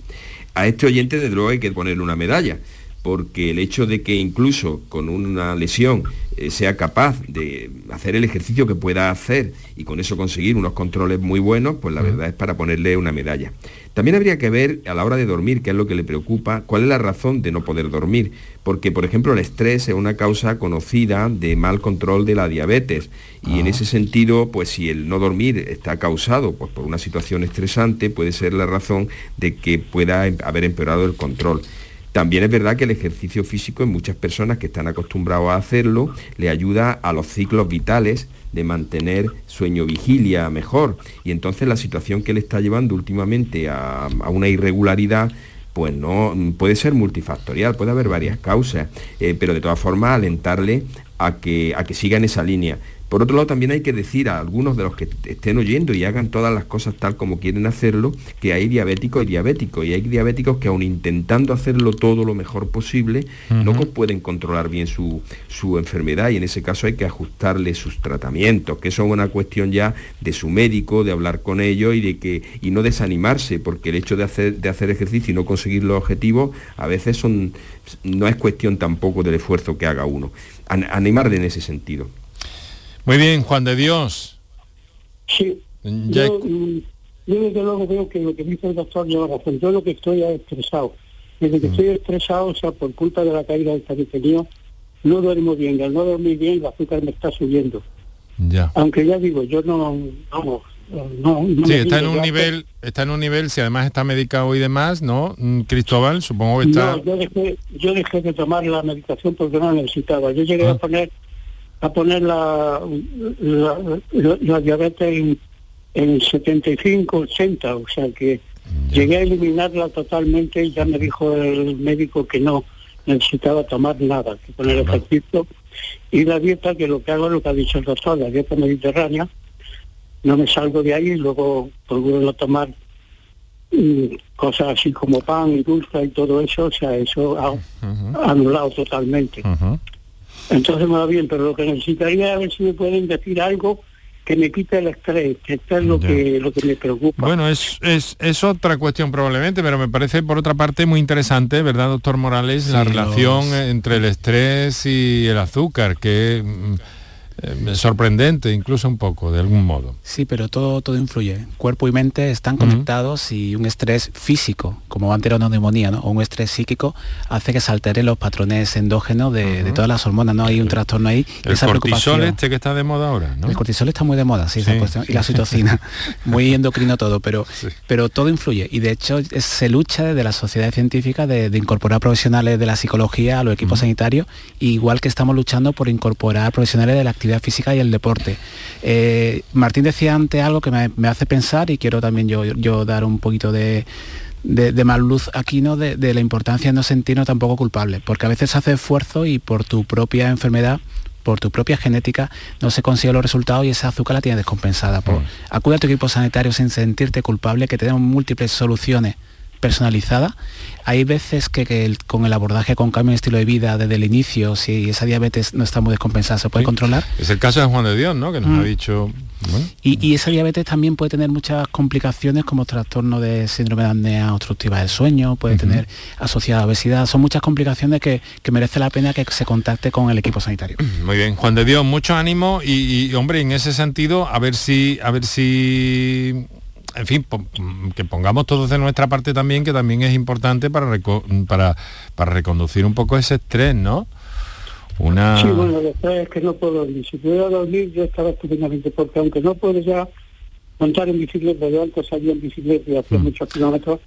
Speaker 5: a este oyente de luego hay que ponerle una medalla, porque el hecho de que incluso con una lesión eh, sea capaz de hacer el ejercicio que pueda hacer y con eso conseguir unos controles muy buenos, pues la verdad es para ponerle una medalla. También habría que ver a la hora de dormir, qué es lo que le preocupa, cuál es la razón de no poder dormir, porque por ejemplo el estrés es una causa conocida de mal control de la diabetes y en ah. ese sentido, pues si el no dormir está causado pues, por una situación estresante, puede ser la razón de que pueda em, haber empeorado el control. También es verdad que el ejercicio físico en muchas personas que están acostumbrados a hacerlo le ayuda a los ciclos vitales de mantener sueño-vigilia mejor. Y entonces la situación que le está llevando últimamente a, una irregularidad pues no puede ser multifactorial, puede haber varias causas, eh, pero de todas formas alentarle a que, a que siga en esa línea. Por otro lado, también hay que decir a algunos de los que estén oyendo y hagan todas las cosas tal como quieren hacerlo, que hay diabéticos y diabéticos. Y hay diabéticos que aun intentando hacerlo todo lo mejor posible, no pueden controlar bien su, enfermedad y en ese caso hay que ajustarle sus tratamientos, que son una cuestión ya de su médico, de hablar con ellos y, de que, y no desanimarse, porque el hecho de hacer, de hacer ejercicio y no conseguir los objetivos a veces son, no es cuestión tampoco del esfuerzo que haga uno. animarle en ese sentido.
Speaker 1: Muy bien, Juan de Dios.
Speaker 11: Sí. Yo, mm, yo, desde luego veo que lo que dice el doctor lleva razón. Yo lo que estoy es estresado. Desde que mm. estoy estresado, o sea, por culpa de la caída del que tenía, no duermo bien. al no dormir bien, el azúcar me está subiendo.
Speaker 1: Ya.
Speaker 11: Aunque ya digo, yo no, vamos, no, no
Speaker 1: sí, está en un nivel, está en un nivel, si además está medicado y demás, ¿no? Mm, Cristóbal, supongo que está.
Speaker 11: No, yo dejé, yo dejé de tomar la medicación porque no la necesitaba. Yo llegué a ah. poner a poner la, la, diabetes en, 75, 80, o sea que llegué a eliminarla totalmente y ya me dijo el médico que no necesitaba tomar nada, que poner ejercicio. Y la dieta, que lo que hago es lo que ha dicho el doctor, la dieta mediterránea, no me salgo de ahí y luego procuro a tomar mm, cosas así como pan y dulce y todo eso, o sea, eso ha anulado totalmente. Entonces me va bien, pero lo que necesitaría es a ver si me pueden decir algo que me quite el estrés, que esto es lo que, lo que me preocupa.
Speaker 1: Bueno, es, es, es, otra cuestión probablemente, pero me parece por otra parte muy interesante, ¿verdad, doctor Morales? la relación entre el estrés y el azúcar, que mm, eh, sorprendente incluso un poco, de algún modo.
Speaker 4: Sí, pero todo, todo influye. Cuerpo y mente están conectados y un estrés físico, como neumonía, ¿no? o un estrés psíquico, hace que se alteren los patrones endógenos de, todas las hormonas, ¿no? Hay un trastorno ahí.
Speaker 1: El cortisol este que está de moda ahora, ¿no?
Speaker 4: El cortisol está muy de moda, sí, y la citocina. (laughs) muy endocrino todo, pero, pero todo influye. Y de hecho se lucha desde la sociedad científica de, incorporar profesionales de la psicología a los equipos sanitarios, igual que estamos luchando por incorporar profesionales de la actividad física y el deporte. Eh, Martín decía antes algo que me, hace pensar y quiero también yo, yo dar un poquito de, de, más luz aquí, ¿no? De, de, la importancia de no sentirnos tampoco culpables, porque a veces hace esfuerzo y por tu propia enfermedad por tu propia genética no se consigue los resultados y esa azúcar la tienes descompensada. Pues, acude a tu equipo sanitario sin sentirte culpable, que tenemos múltiples soluciones personalizada. Hay veces que, con el abordaje con cambio de estilo de vida desde el inicio, si esa diabetes no está muy descompensada, se puede controlar.
Speaker 1: Es el caso de Juan de Dios, ¿no? Que nos ha mm. dicho...
Speaker 4: Y, esa diabetes también puede tener muchas complicaciones como trastorno de síndrome de apnea obstructiva del sueño, puede tener asociada obesidad. Son muchas complicaciones que, merece la pena que se contacte con el equipo sanitario. (clears throat)
Speaker 1: Muy bien, Juan de Dios, mucho ánimo y, y hombre, en ese sentido, a ver si, a ver si en fin, que pongamos todos de nuestra parte también, que también es importante para, para, para reconducir un poco ese estrés, ¿no?
Speaker 11: Una... Sí, bueno, después es que no puedo dormir. Si pudiera dormir, yo estaba estupendamente, porque aunque no puedo ya montar en bicicleta, yo antes salía en bicicleta y hacía mm. muchos kilómetros,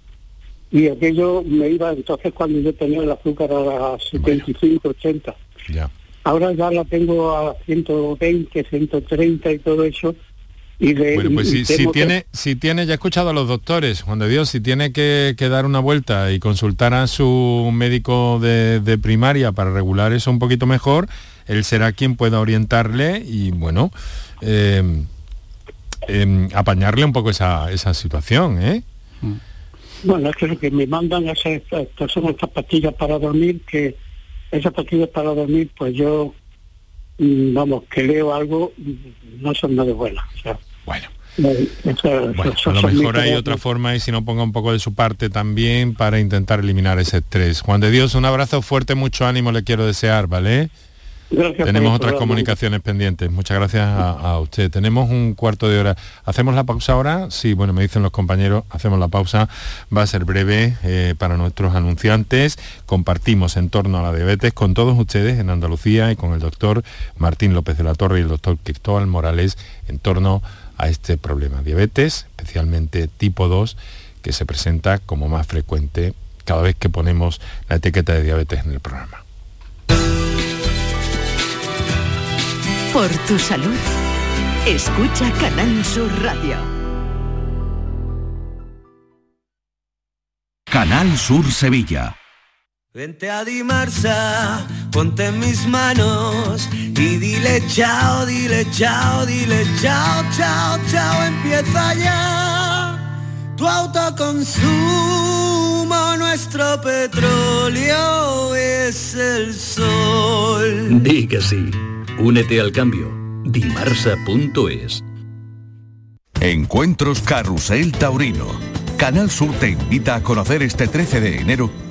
Speaker 11: y aquello me iba entonces cuando yo tenía el azúcar a 75, 80. Ya. Ahora ya la tengo a 120, 130 y todo eso,
Speaker 1: bueno, pues si, tiene, si tiene, ya he escuchado a los doctores, Juan de Dios, si tiene que, dar una vuelta y consultar a su médico de, primaria para regular eso un poquito mejor, él será quien pueda orientarle y bueno, em, em, apañarle un poco esa, esa situación, ¿eh?
Speaker 11: Bueno, es que lo que me mandan es, son estas pastillas para dormir, que esas pastillas para dormir, pues yo, mm, vamos, que leo algo, mm, no son nada buenas. O sea,
Speaker 1: bueno. a lo mejor hay otra forma y si no ponga un poco de su parte también para intentar eliminar ese estrés. Juan de Dios, un abrazo fuerte, mucho ánimo le quiero desear, ¿vale? Tenemos otras comunicaciones pendientes. Muchas gracias a, usted. Tenemos un cuarto de hora. ¿Hacemos la pausa ahora? Sí, bueno, me dicen los compañeros, hacemos la pausa. Va a ser breve eh, para nuestros anunciantes. Compartimos en torno a la diabetes con todos ustedes en Andalucía y con el doctor Martín López de la Torre y el doctor Cristóbal Morales en torno a a este problema. Diabetes, especialmente tipo 2, que se presenta como más frecuente cada vez que ponemos la etiqueta de diabetes en el programa.
Speaker 8: Por tu salud, escucha Canal Sur Radio.
Speaker 6: Canal Sur Sevilla.
Speaker 12: Vente a Dimarsa, ponte en mis manos y dile chao, dile chao, dile chao, chao, chao, empieza ya. Tu autoconsumo, nuestro petróleo es el sol.
Speaker 13: Di que sí, únete al cambio. Dimarsa.es
Speaker 6: Encuentros Carrusel Taurino. Canal Sur te invita a conocer este 13 de enero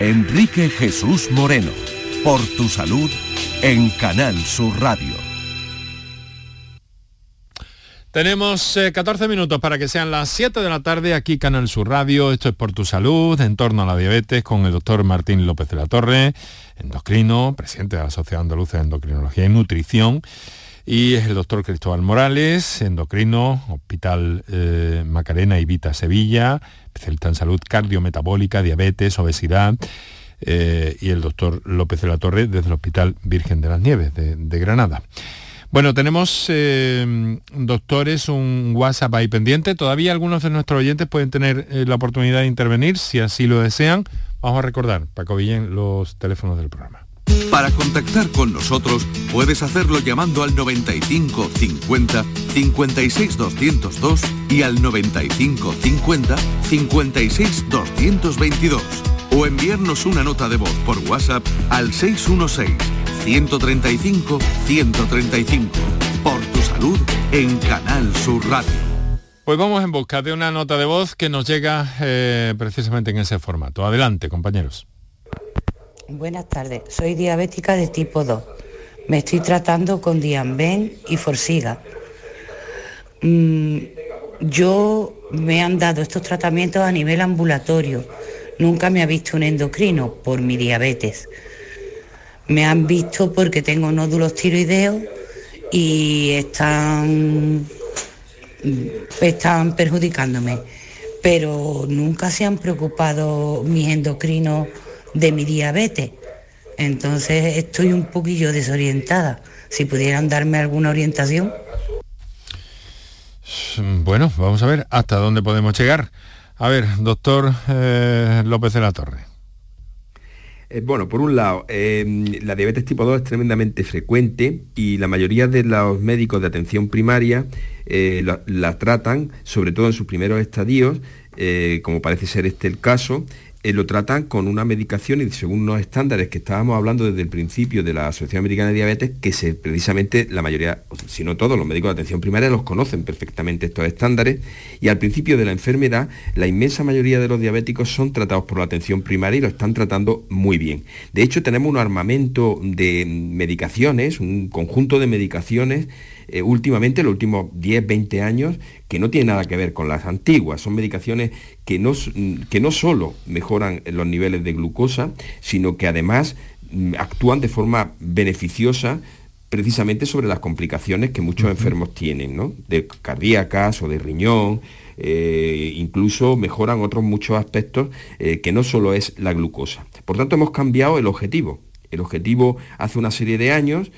Speaker 6: Enrique Jesús Moreno, por tu salud en Canal Sur Radio.
Speaker 1: Tenemos 14 eh, minutos para que sean las 7 de la tarde aquí Canal Sur Radio. Esto es por tu salud, en torno a la diabetes, con el doctor Martín López de la Torre, endocrino, presidente de la Sociedad Andaluza de Endocrinología y Nutrición. Y es el doctor Cristóbal Morales, endocrino, Hospital eh, Macarena y Vita Sevilla, especialista en salud cardiometabólica, diabetes, obesidad, eh, y el doctor López de la Torre desde el Hospital Virgen de las Nieves de, Granada. Bueno, tenemos eh, doctores un WhatsApp ahí pendiente. Todavía algunos de nuestros oyentes pueden tener eh, la oportunidad de intervenir si así lo desean. Vamos a recordar, Paco Villén, los teléfonos del programa.
Speaker 6: Para contactar con nosotros puedes hacerlo llamando al 95 50 56 202 y al 95 50 56 222 o enviarnos una nota de voz por WhatsApp al 616 135 135 por tu salud en Canal Sur Radio.
Speaker 1: Pues vamos en busca de una nota de voz que nos llega eh, precisamente en ese formato. Adelante, compañeros.
Speaker 14: Buenas tardes, soy diabética de tipo 2. Me estoy tratando con Dianben y Forsiga. Mm, yo me han dado estos tratamientos a nivel ambulatorio. Nunca me ha visto un endocrino por mi diabetes. Me han visto porque tengo nódulos tiroideos y están, están perjudicándome. Pero nunca se han preocupado mis endocrinos de mi diabetes. Entonces estoy un poquillo desorientada. Si pudieran darme alguna orientación.
Speaker 1: Bueno, vamos a ver hasta dónde podemos llegar. A ver, doctor eh, López de la Torre.
Speaker 5: Eh, bueno, por un lado, eh, la diabetes tipo 2 es tremendamente frecuente y la mayoría de los médicos de atención primaria la, tratan, sobre todo en sus primeros estadios, como parece ser este el caso, eh, lo tratan con una medicación y según unos estándares que estábamos hablando desde el principio de la Asociación Americana de Diabetes, que se, precisamente la mayoría, si no todos, los médicos de atención primaria los conocen perfectamente estos estándares y al principio de la enfermedad la inmensa mayoría de los diabéticos son tratados por la atención primaria y lo están tratando muy bien. De hecho tenemos un armamento de medicaciones, un conjunto de medicaciones eh, últimamente, los últimos 10, 20 años, que no tiene nada que ver con las antiguas. Son medicaciones que no, que no solo mejoran los niveles de glucosa, sino que además mm, actúan de forma beneficiosa precisamente sobre las complicaciones que muchos enfermos tienen, ¿no? de cardíacas o de riñón, eh, incluso mejoran otros muchos aspectos eh, que no solo es la glucosa. Por tanto, hemos cambiado el objetivo. El objetivo hace una serie de años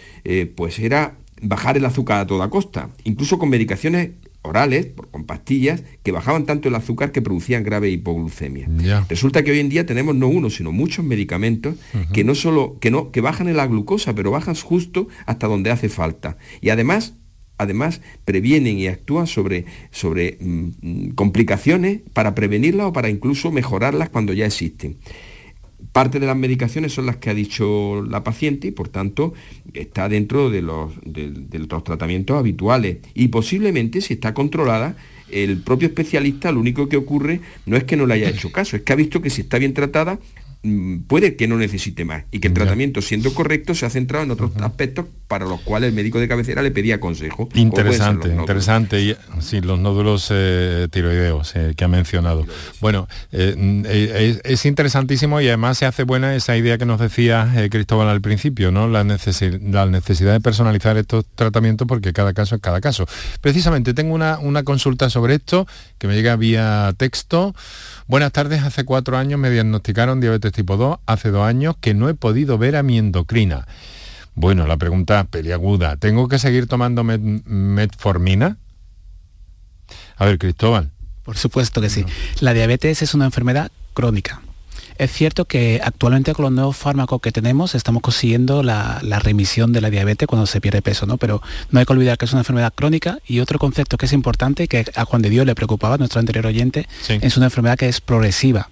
Speaker 5: pues era bajar el azúcar a toda costa, incluso con medicaciones orales, con pastillas, que bajaban tanto el azúcar que producían grave hipoglucemia. Resulta que hoy en día tenemos no uno, sino muchos medicamentos que no solo, que no, que bajan en la glucosa, pero bajan justo hasta donde hace falta. Y además, además previenen y actúan sobre, sobre mm, mm, complicaciones para prevenirlas o para incluso mejorarlas cuando ya existen. Parte de las medicaciones son las que ha dicho la paciente y por tanto está dentro de los, tratamientos habituales. Y posiblemente si está controlada el propio especialista lo único que ocurre no es que no le haya hecho caso, es que ha visto que si está bien tratada puede que no necesite más y que el tratamiento siendo correcto se ha centrado en otros aspectos para los cuales el médico de cabecera le pedía consejo.
Speaker 1: Interesante, interesante. Y, sí, los nódulos eh, tiroideos eh, que ha mencionado. Bueno, eh, es, interesantísimo y además se hace buena esa idea que nos decía Cristóbal al principio, ¿no? La, la, necesidad de personalizar estos tratamientos porque cada caso es cada caso. Precisamente tengo una, una consulta sobre esto que me llega vía texto. Buenas tardes, hace cuatro años me diagnosticaron diabetes tipo 2, hace dos años que no he podido ver a mi endocrina. Bueno, la pregunta peliaguda, ¿tengo que seguir tomando metformina? A ver, Cristóbal.
Speaker 4: Por supuesto que sí. La diabetes es una enfermedad crónica. Es cierto que actualmente con los nuevos fármacos que tenemos estamos consiguiendo la, remisión de la diabetes cuando se pierde peso, ¿no? Pero no hay que olvidar que es una enfermedad crónica y otro concepto que es importante, que a Juan de Dios le preocupaba, nuestro anterior oyente, es una enfermedad que es progresiva.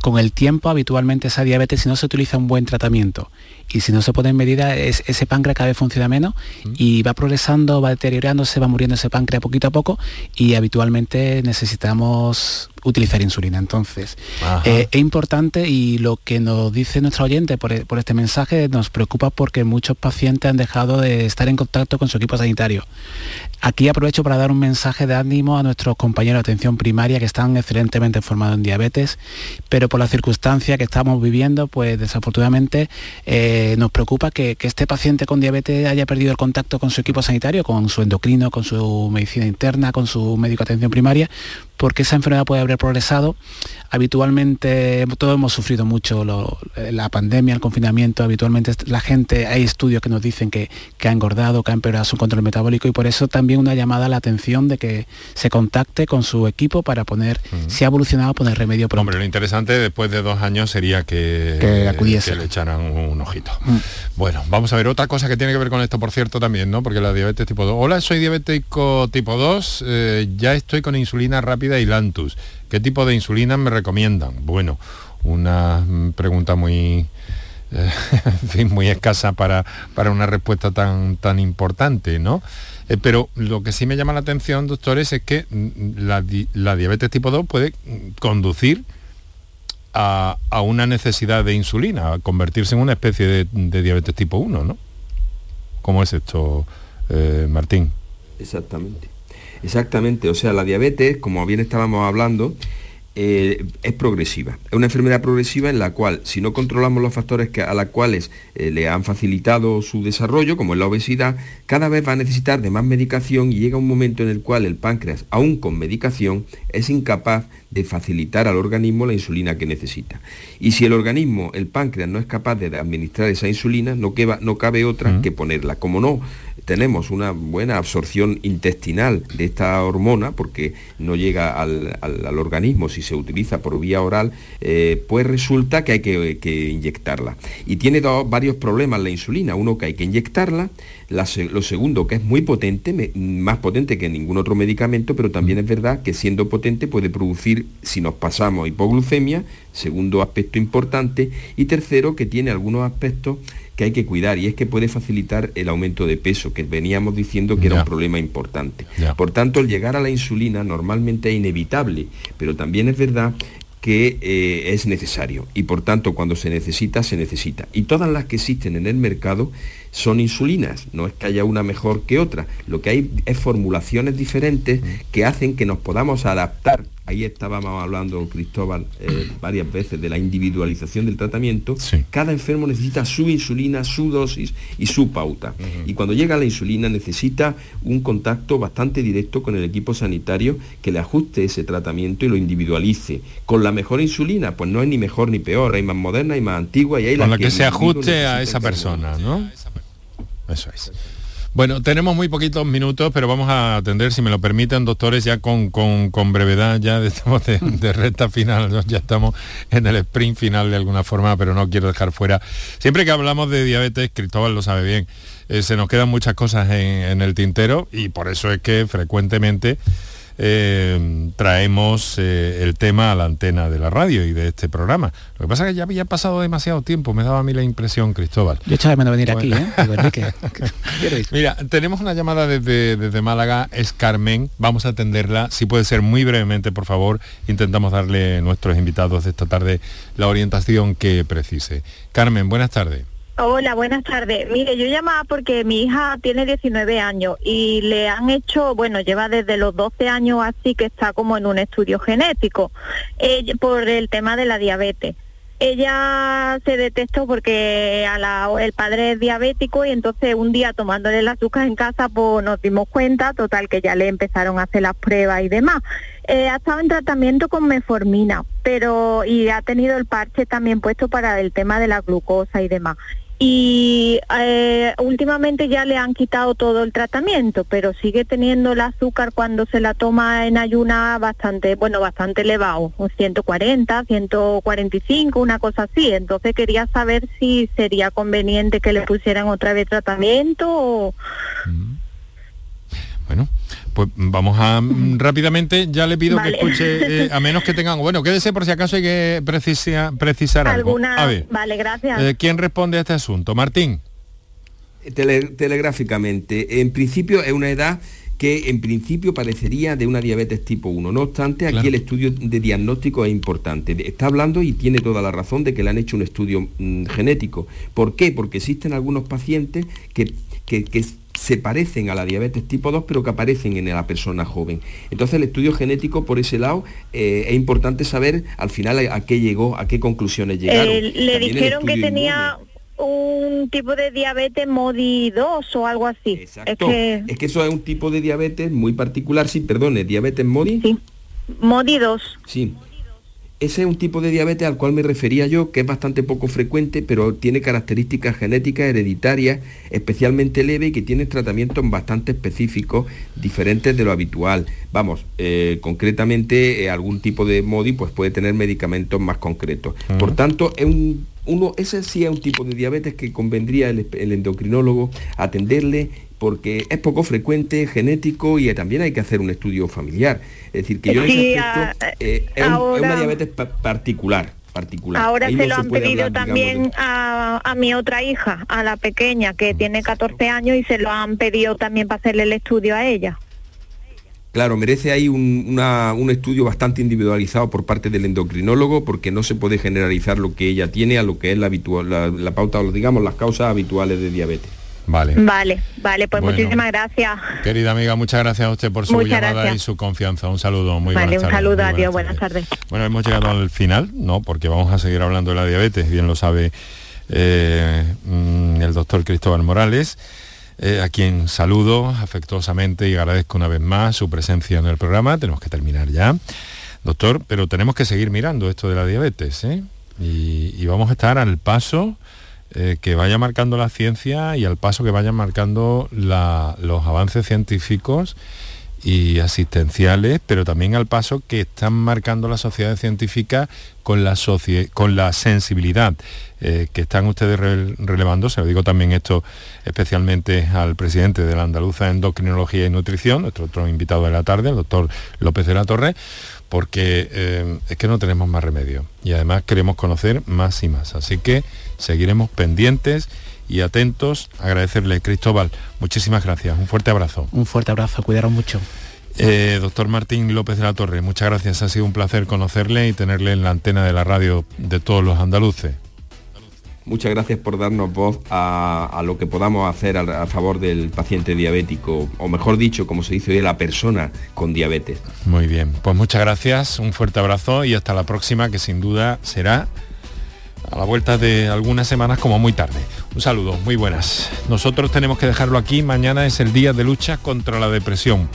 Speaker 4: Con el tiempo habitualmente esa diabetes, si no se utiliza un buen tratamiento y si no se pone en medida, es, ese páncreas cada vez funciona menos y va progresando, va deteriorándose, va muriendo ese páncreas poquito a poco y habitualmente necesitamos utilizar insulina. Entonces, eh, es importante y lo que nos dice nuestro oyente por, por, este mensaje nos preocupa porque muchos pacientes han dejado de estar en contacto con su equipo sanitario. Aquí aprovecho para dar un mensaje de ánimo a nuestros compañeros de atención primaria que están excelentemente formados en diabetes, pero por la circunstancia que estamos viviendo, pues desafortunadamente eh, nos preocupa que, este paciente con diabetes haya perdido el contacto con su equipo sanitario, con su endocrino, con su medicina interna, con su médico de atención primaria, porque esa enfermedad puede haber progresado. Habitualmente todos hemos sufrido mucho la pandemia, el confinamiento, habitualmente la gente, hay estudios que nos dicen que, ha engordado, que ha empeorado su control metabólico y por eso también una llamada a la atención de que se contacte con su equipo para poner, si ha evolucionado, poner remedio pronto.
Speaker 1: Hombre, lo interesante después de dos años sería que, que, le echaran un ojito. Mm. Bueno, vamos a ver otra cosa que tiene que ver con esto, por cierto, también, ¿no? Porque la diabetes tipo 2. Hola, soy diabético tipo 2, eh, ya estoy con insulina rápida y Lantus. ¿Qué tipo de insulina me recomiendan? Bueno, una mm, pregunta muy, eh, (laughs) muy escasa para, para una respuesta tan, tan importante, ¿no? Eh, pero lo que sí me llama la atención, doctores, es que mm, la, diabetes tipo 2 puede conducir a, una necesidad de insulina, a convertirse en una especie de, diabetes tipo 1, ¿no? ¿Cómo es esto, eh, Martín?
Speaker 5: Exactamente. Exactamente, o sea, la diabetes, como bien estábamos hablando, eh, es progresiva. Es una enfermedad progresiva en la cual, si no controlamos los factores a los cuales eh, le han facilitado su desarrollo, como es la obesidad, cada vez va a necesitar de más medicación y llega un momento en el cual el páncreas, aún con medicación, es incapaz de facilitar al organismo la insulina que necesita. Y si el organismo, el páncreas, no es capaz de administrar esa insulina, no, no cabe otra que ponerla. Como no tenemos una buena absorción intestinal de esta hormona, porque no llega al, organismo si se utiliza por vía oral, eh, pues resulta que hay que, inyectarla. Y tiene varios problemas la insulina. Uno que hay que inyectarla, lo segundo que es muy potente, más potente que ningún otro medicamento, pero también es verdad que siendo potente puede producir, si nos pasamos, hipoglucemia, segundo aspecto importante, y tercero que tiene algunos aspectos que hay que cuidar y es que puede facilitar el aumento de peso, que veníamos diciendo que era un problema importante. Por tanto, el llegar a la insulina normalmente es inevitable, pero también es verdad que eh, es necesario y por tanto cuando se necesita, se necesita. Y todas las que existen en el mercado son insulinas, no es que haya una mejor que otra, lo que hay es formulaciones diferentes que hacen que nos podamos adaptar. Ahí estábamos hablando, Cristóbal, eh, varias veces de la individualización del tratamiento. Cada enfermo necesita su insulina, su dosis y su pauta. Y cuando llega la insulina necesita un contacto bastante directo con el equipo sanitario que le ajuste ese tratamiento y lo individualice. Con la mejor insulina, pues no hay ni mejor ni peor, hay más moderna y más antigua y hay
Speaker 1: la que, se ajuste a esa persona, ¿no? Eso es. Bueno, tenemos muy poquitos minutos, pero vamos a atender, si me lo permiten, doctores, ya con, brevedad, ya (laughs) estamos de, de, recta final, ya estamos en el sprint final de alguna forma, pero no quiero dejar fuera. Siempre que hablamos de diabetes, Cristóbal lo sabe bien, eh, se nos quedan muchas cosas en el tintero y por eso es que frecuentemente eh, traemos eh, el tema a la antena de la radio y de este programa. Lo que pasa es que ya había pasado demasiado tiempo, me daba a mí la impresión, Cristóbal.
Speaker 4: Yo echaba de venir aquí, ¿eh? (laughs)
Speaker 1: Mira, tenemos una llamada desde, desde Málaga, es Carmen, vamos a atenderla, si puede ser muy brevemente, por favor, intentamos darle a nuestros invitados de esta tarde la orientación que precise. Carmen, buenas tardes.
Speaker 15: Hola, buenas tardes. Mire, yo llamaba porque mi hija tiene 19 años y le han hecho, bueno, lleva desde los 12 años así que está como en un estudio genético por el tema de la diabetes. Ella se detectó porque el padre es diabético y entonces un día tomándole el azúcar en casa pues nos dimos cuenta, total que ya le empezaron a hacer las pruebas y demás. Eh, ha estado en tratamiento con meformina, pero y ha tenido el parche también puesto para el tema de la glucosa y demás y eh, últimamente ya le han quitado todo el tratamiento, pero sigue teniendo el azúcar cuando se la toma en ayuna bastante, bueno, bastante elevado, 140, 145, una cosa así. Entonces quería saber si sería conveniente que le pusieran otra vez tratamiento o...
Speaker 1: Bueno, pues vamos a mm, rápidamente, ya le pido que escuche, eh, a menos que tengan, bueno, quédese por si acaso hay que precisar, precisar algo. A ver,
Speaker 15: vale, gracias.
Speaker 1: Eh, ¿Quién responde a este asunto? Martín.
Speaker 5: telegráficamente, en principio es una edad que en principio parecería de una diabetes tipo 1. No obstante, aquí el estudio de diagnóstico es importante. Está hablando y tiene toda la razón de que le han hecho un estudio mm, genético. ¿Por qué? Porque existen algunos pacientes que, que, que se parecen a la diabetes tipo 2, pero que aparecen en la persona joven. Entonces el estudio genético por ese lado eh, es importante saber al final a, qué llegó, a qué conclusiones llegaron.
Speaker 15: Eh, le dijeron que tenía un tipo de diabetes MODI 2 o algo así.
Speaker 5: Exacto. Es que... eso es un tipo de diabetes muy particular, sí, perdone, diabetes MODI.
Speaker 15: Sí. MODI 2.
Speaker 5: Sí. Ese es un tipo de diabetes al cual me refería yo, que es bastante poco frecuente, pero tiene características genéticas hereditarias especialmente leves y que tiene tratamientos bastante específicos, diferentes de lo habitual. Vamos, eh, concretamente eh, algún tipo de MODI pues puede tener medicamentos más concretos. Por tanto, es un, uno, ese sí es un tipo de diabetes que convendría el, el endocrinólogo atenderle porque es poco frecuente, genético y también hay que hacer un estudio familiar. Es decir, que yo en ese aspecto eh, es, una diabetes particular. Particular.
Speaker 15: Ahora se lo han pedido también a, a, mi otra hija, a la pequeña, que tiene 14 años y se lo han pedido también para hacerle el estudio a ella.
Speaker 5: Claro, merece ahí un, un, estudio bastante individualizado por parte del endocrinólogo porque no se puede generalizar lo que ella tiene a lo que es la, habitual, la, pauta digamos las causas habituales de diabetes.
Speaker 1: Vale.
Speaker 15: Vale, vale, pues
Speaker 1: Bueno.
Speaker 15: muchísimas gracias.
Speaker 1: Querida amiga, muchas gracias a usted por su
Speaker 15: Muchas
Speaker 1: llamada
Speaker 15: gracias.
Speaker 1: y su confianza. Un saludo, muy
Speaker 15: vale,
Speaker 1: buenas
Speaker 15: un
Speaker 1: tardes,
Speaker 15: saludo, adiós,
Speaker 1: buenas
Speaker 15: buenas tardes.
Speaker 1: Bueno, hemos llegado al final, ¿no? Porque vamos a seguir hablando de la diabetes, bien lo sabe eh, mm, el doctor Cristóbal Morales, eh, a quien saludo afectuosamente y agradezco una vez más su presencia en el programa. Tenemos que terminar ya, doctor, pero tenemos que seguir mirando esto de la diabetes, ¿eh? Y, y vamos a estar al paso eh, que vaya marcando la ciencia y al paso que vayan marcando los avances científicos y asistenciales, pero también al paso que están marcando las sociedades científicas con la, con la sensibilidad eh, que están ustedes re- relevando. Se lo digo también esto especialmente al presidente de la Andaluza Endocrinología y Nutrición, nuestro otro invitado de la tarde, el doctor López de la Torre, porque eh, es que no tenemos más remedio y además queremos conocer más y más. Así que seguiremos pendientes y atentos. Agradecerle, Cristóbal, muchísimas gracias. Un fuerte abrazo.
Speaker 4: Un fuerte abrazo, cuidaros mucho.
Speaker 1: Eh, doctor Martín López de la Torre, muchas gracias. Ha sido un placer conocerle y tenerle en la antena de la radio de todos los andaluces.
Speaker 5: Muchas gracias por darnos voz a, lo que podamos hacer a, a favor del paciente diabético, o mejor dicho, como se dice hoy, la persona con diabetes.
Speaker 1: Muy bien, pues muchas gracias, un fuerte abrazo y hasta la próxima, que sin duda será a la vuelta de algunas semanas como muy tarde. Un saludo, muy buenas. Nosotros tenemos que dejarlo aquí, mañana es el día de lucha contra la depresión.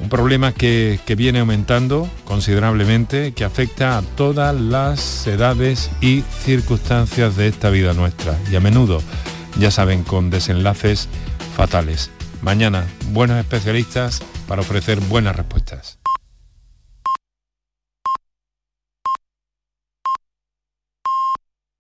Speaker 1: Un problema que, que viene aumentando considerablemente, que afecta a todas las edades y circunstancias de esta vida nuestra. Y a menudo, ya saben, con desenlaces fatales. Mañana, buenos especialistas para ofrecer buenas respuestas.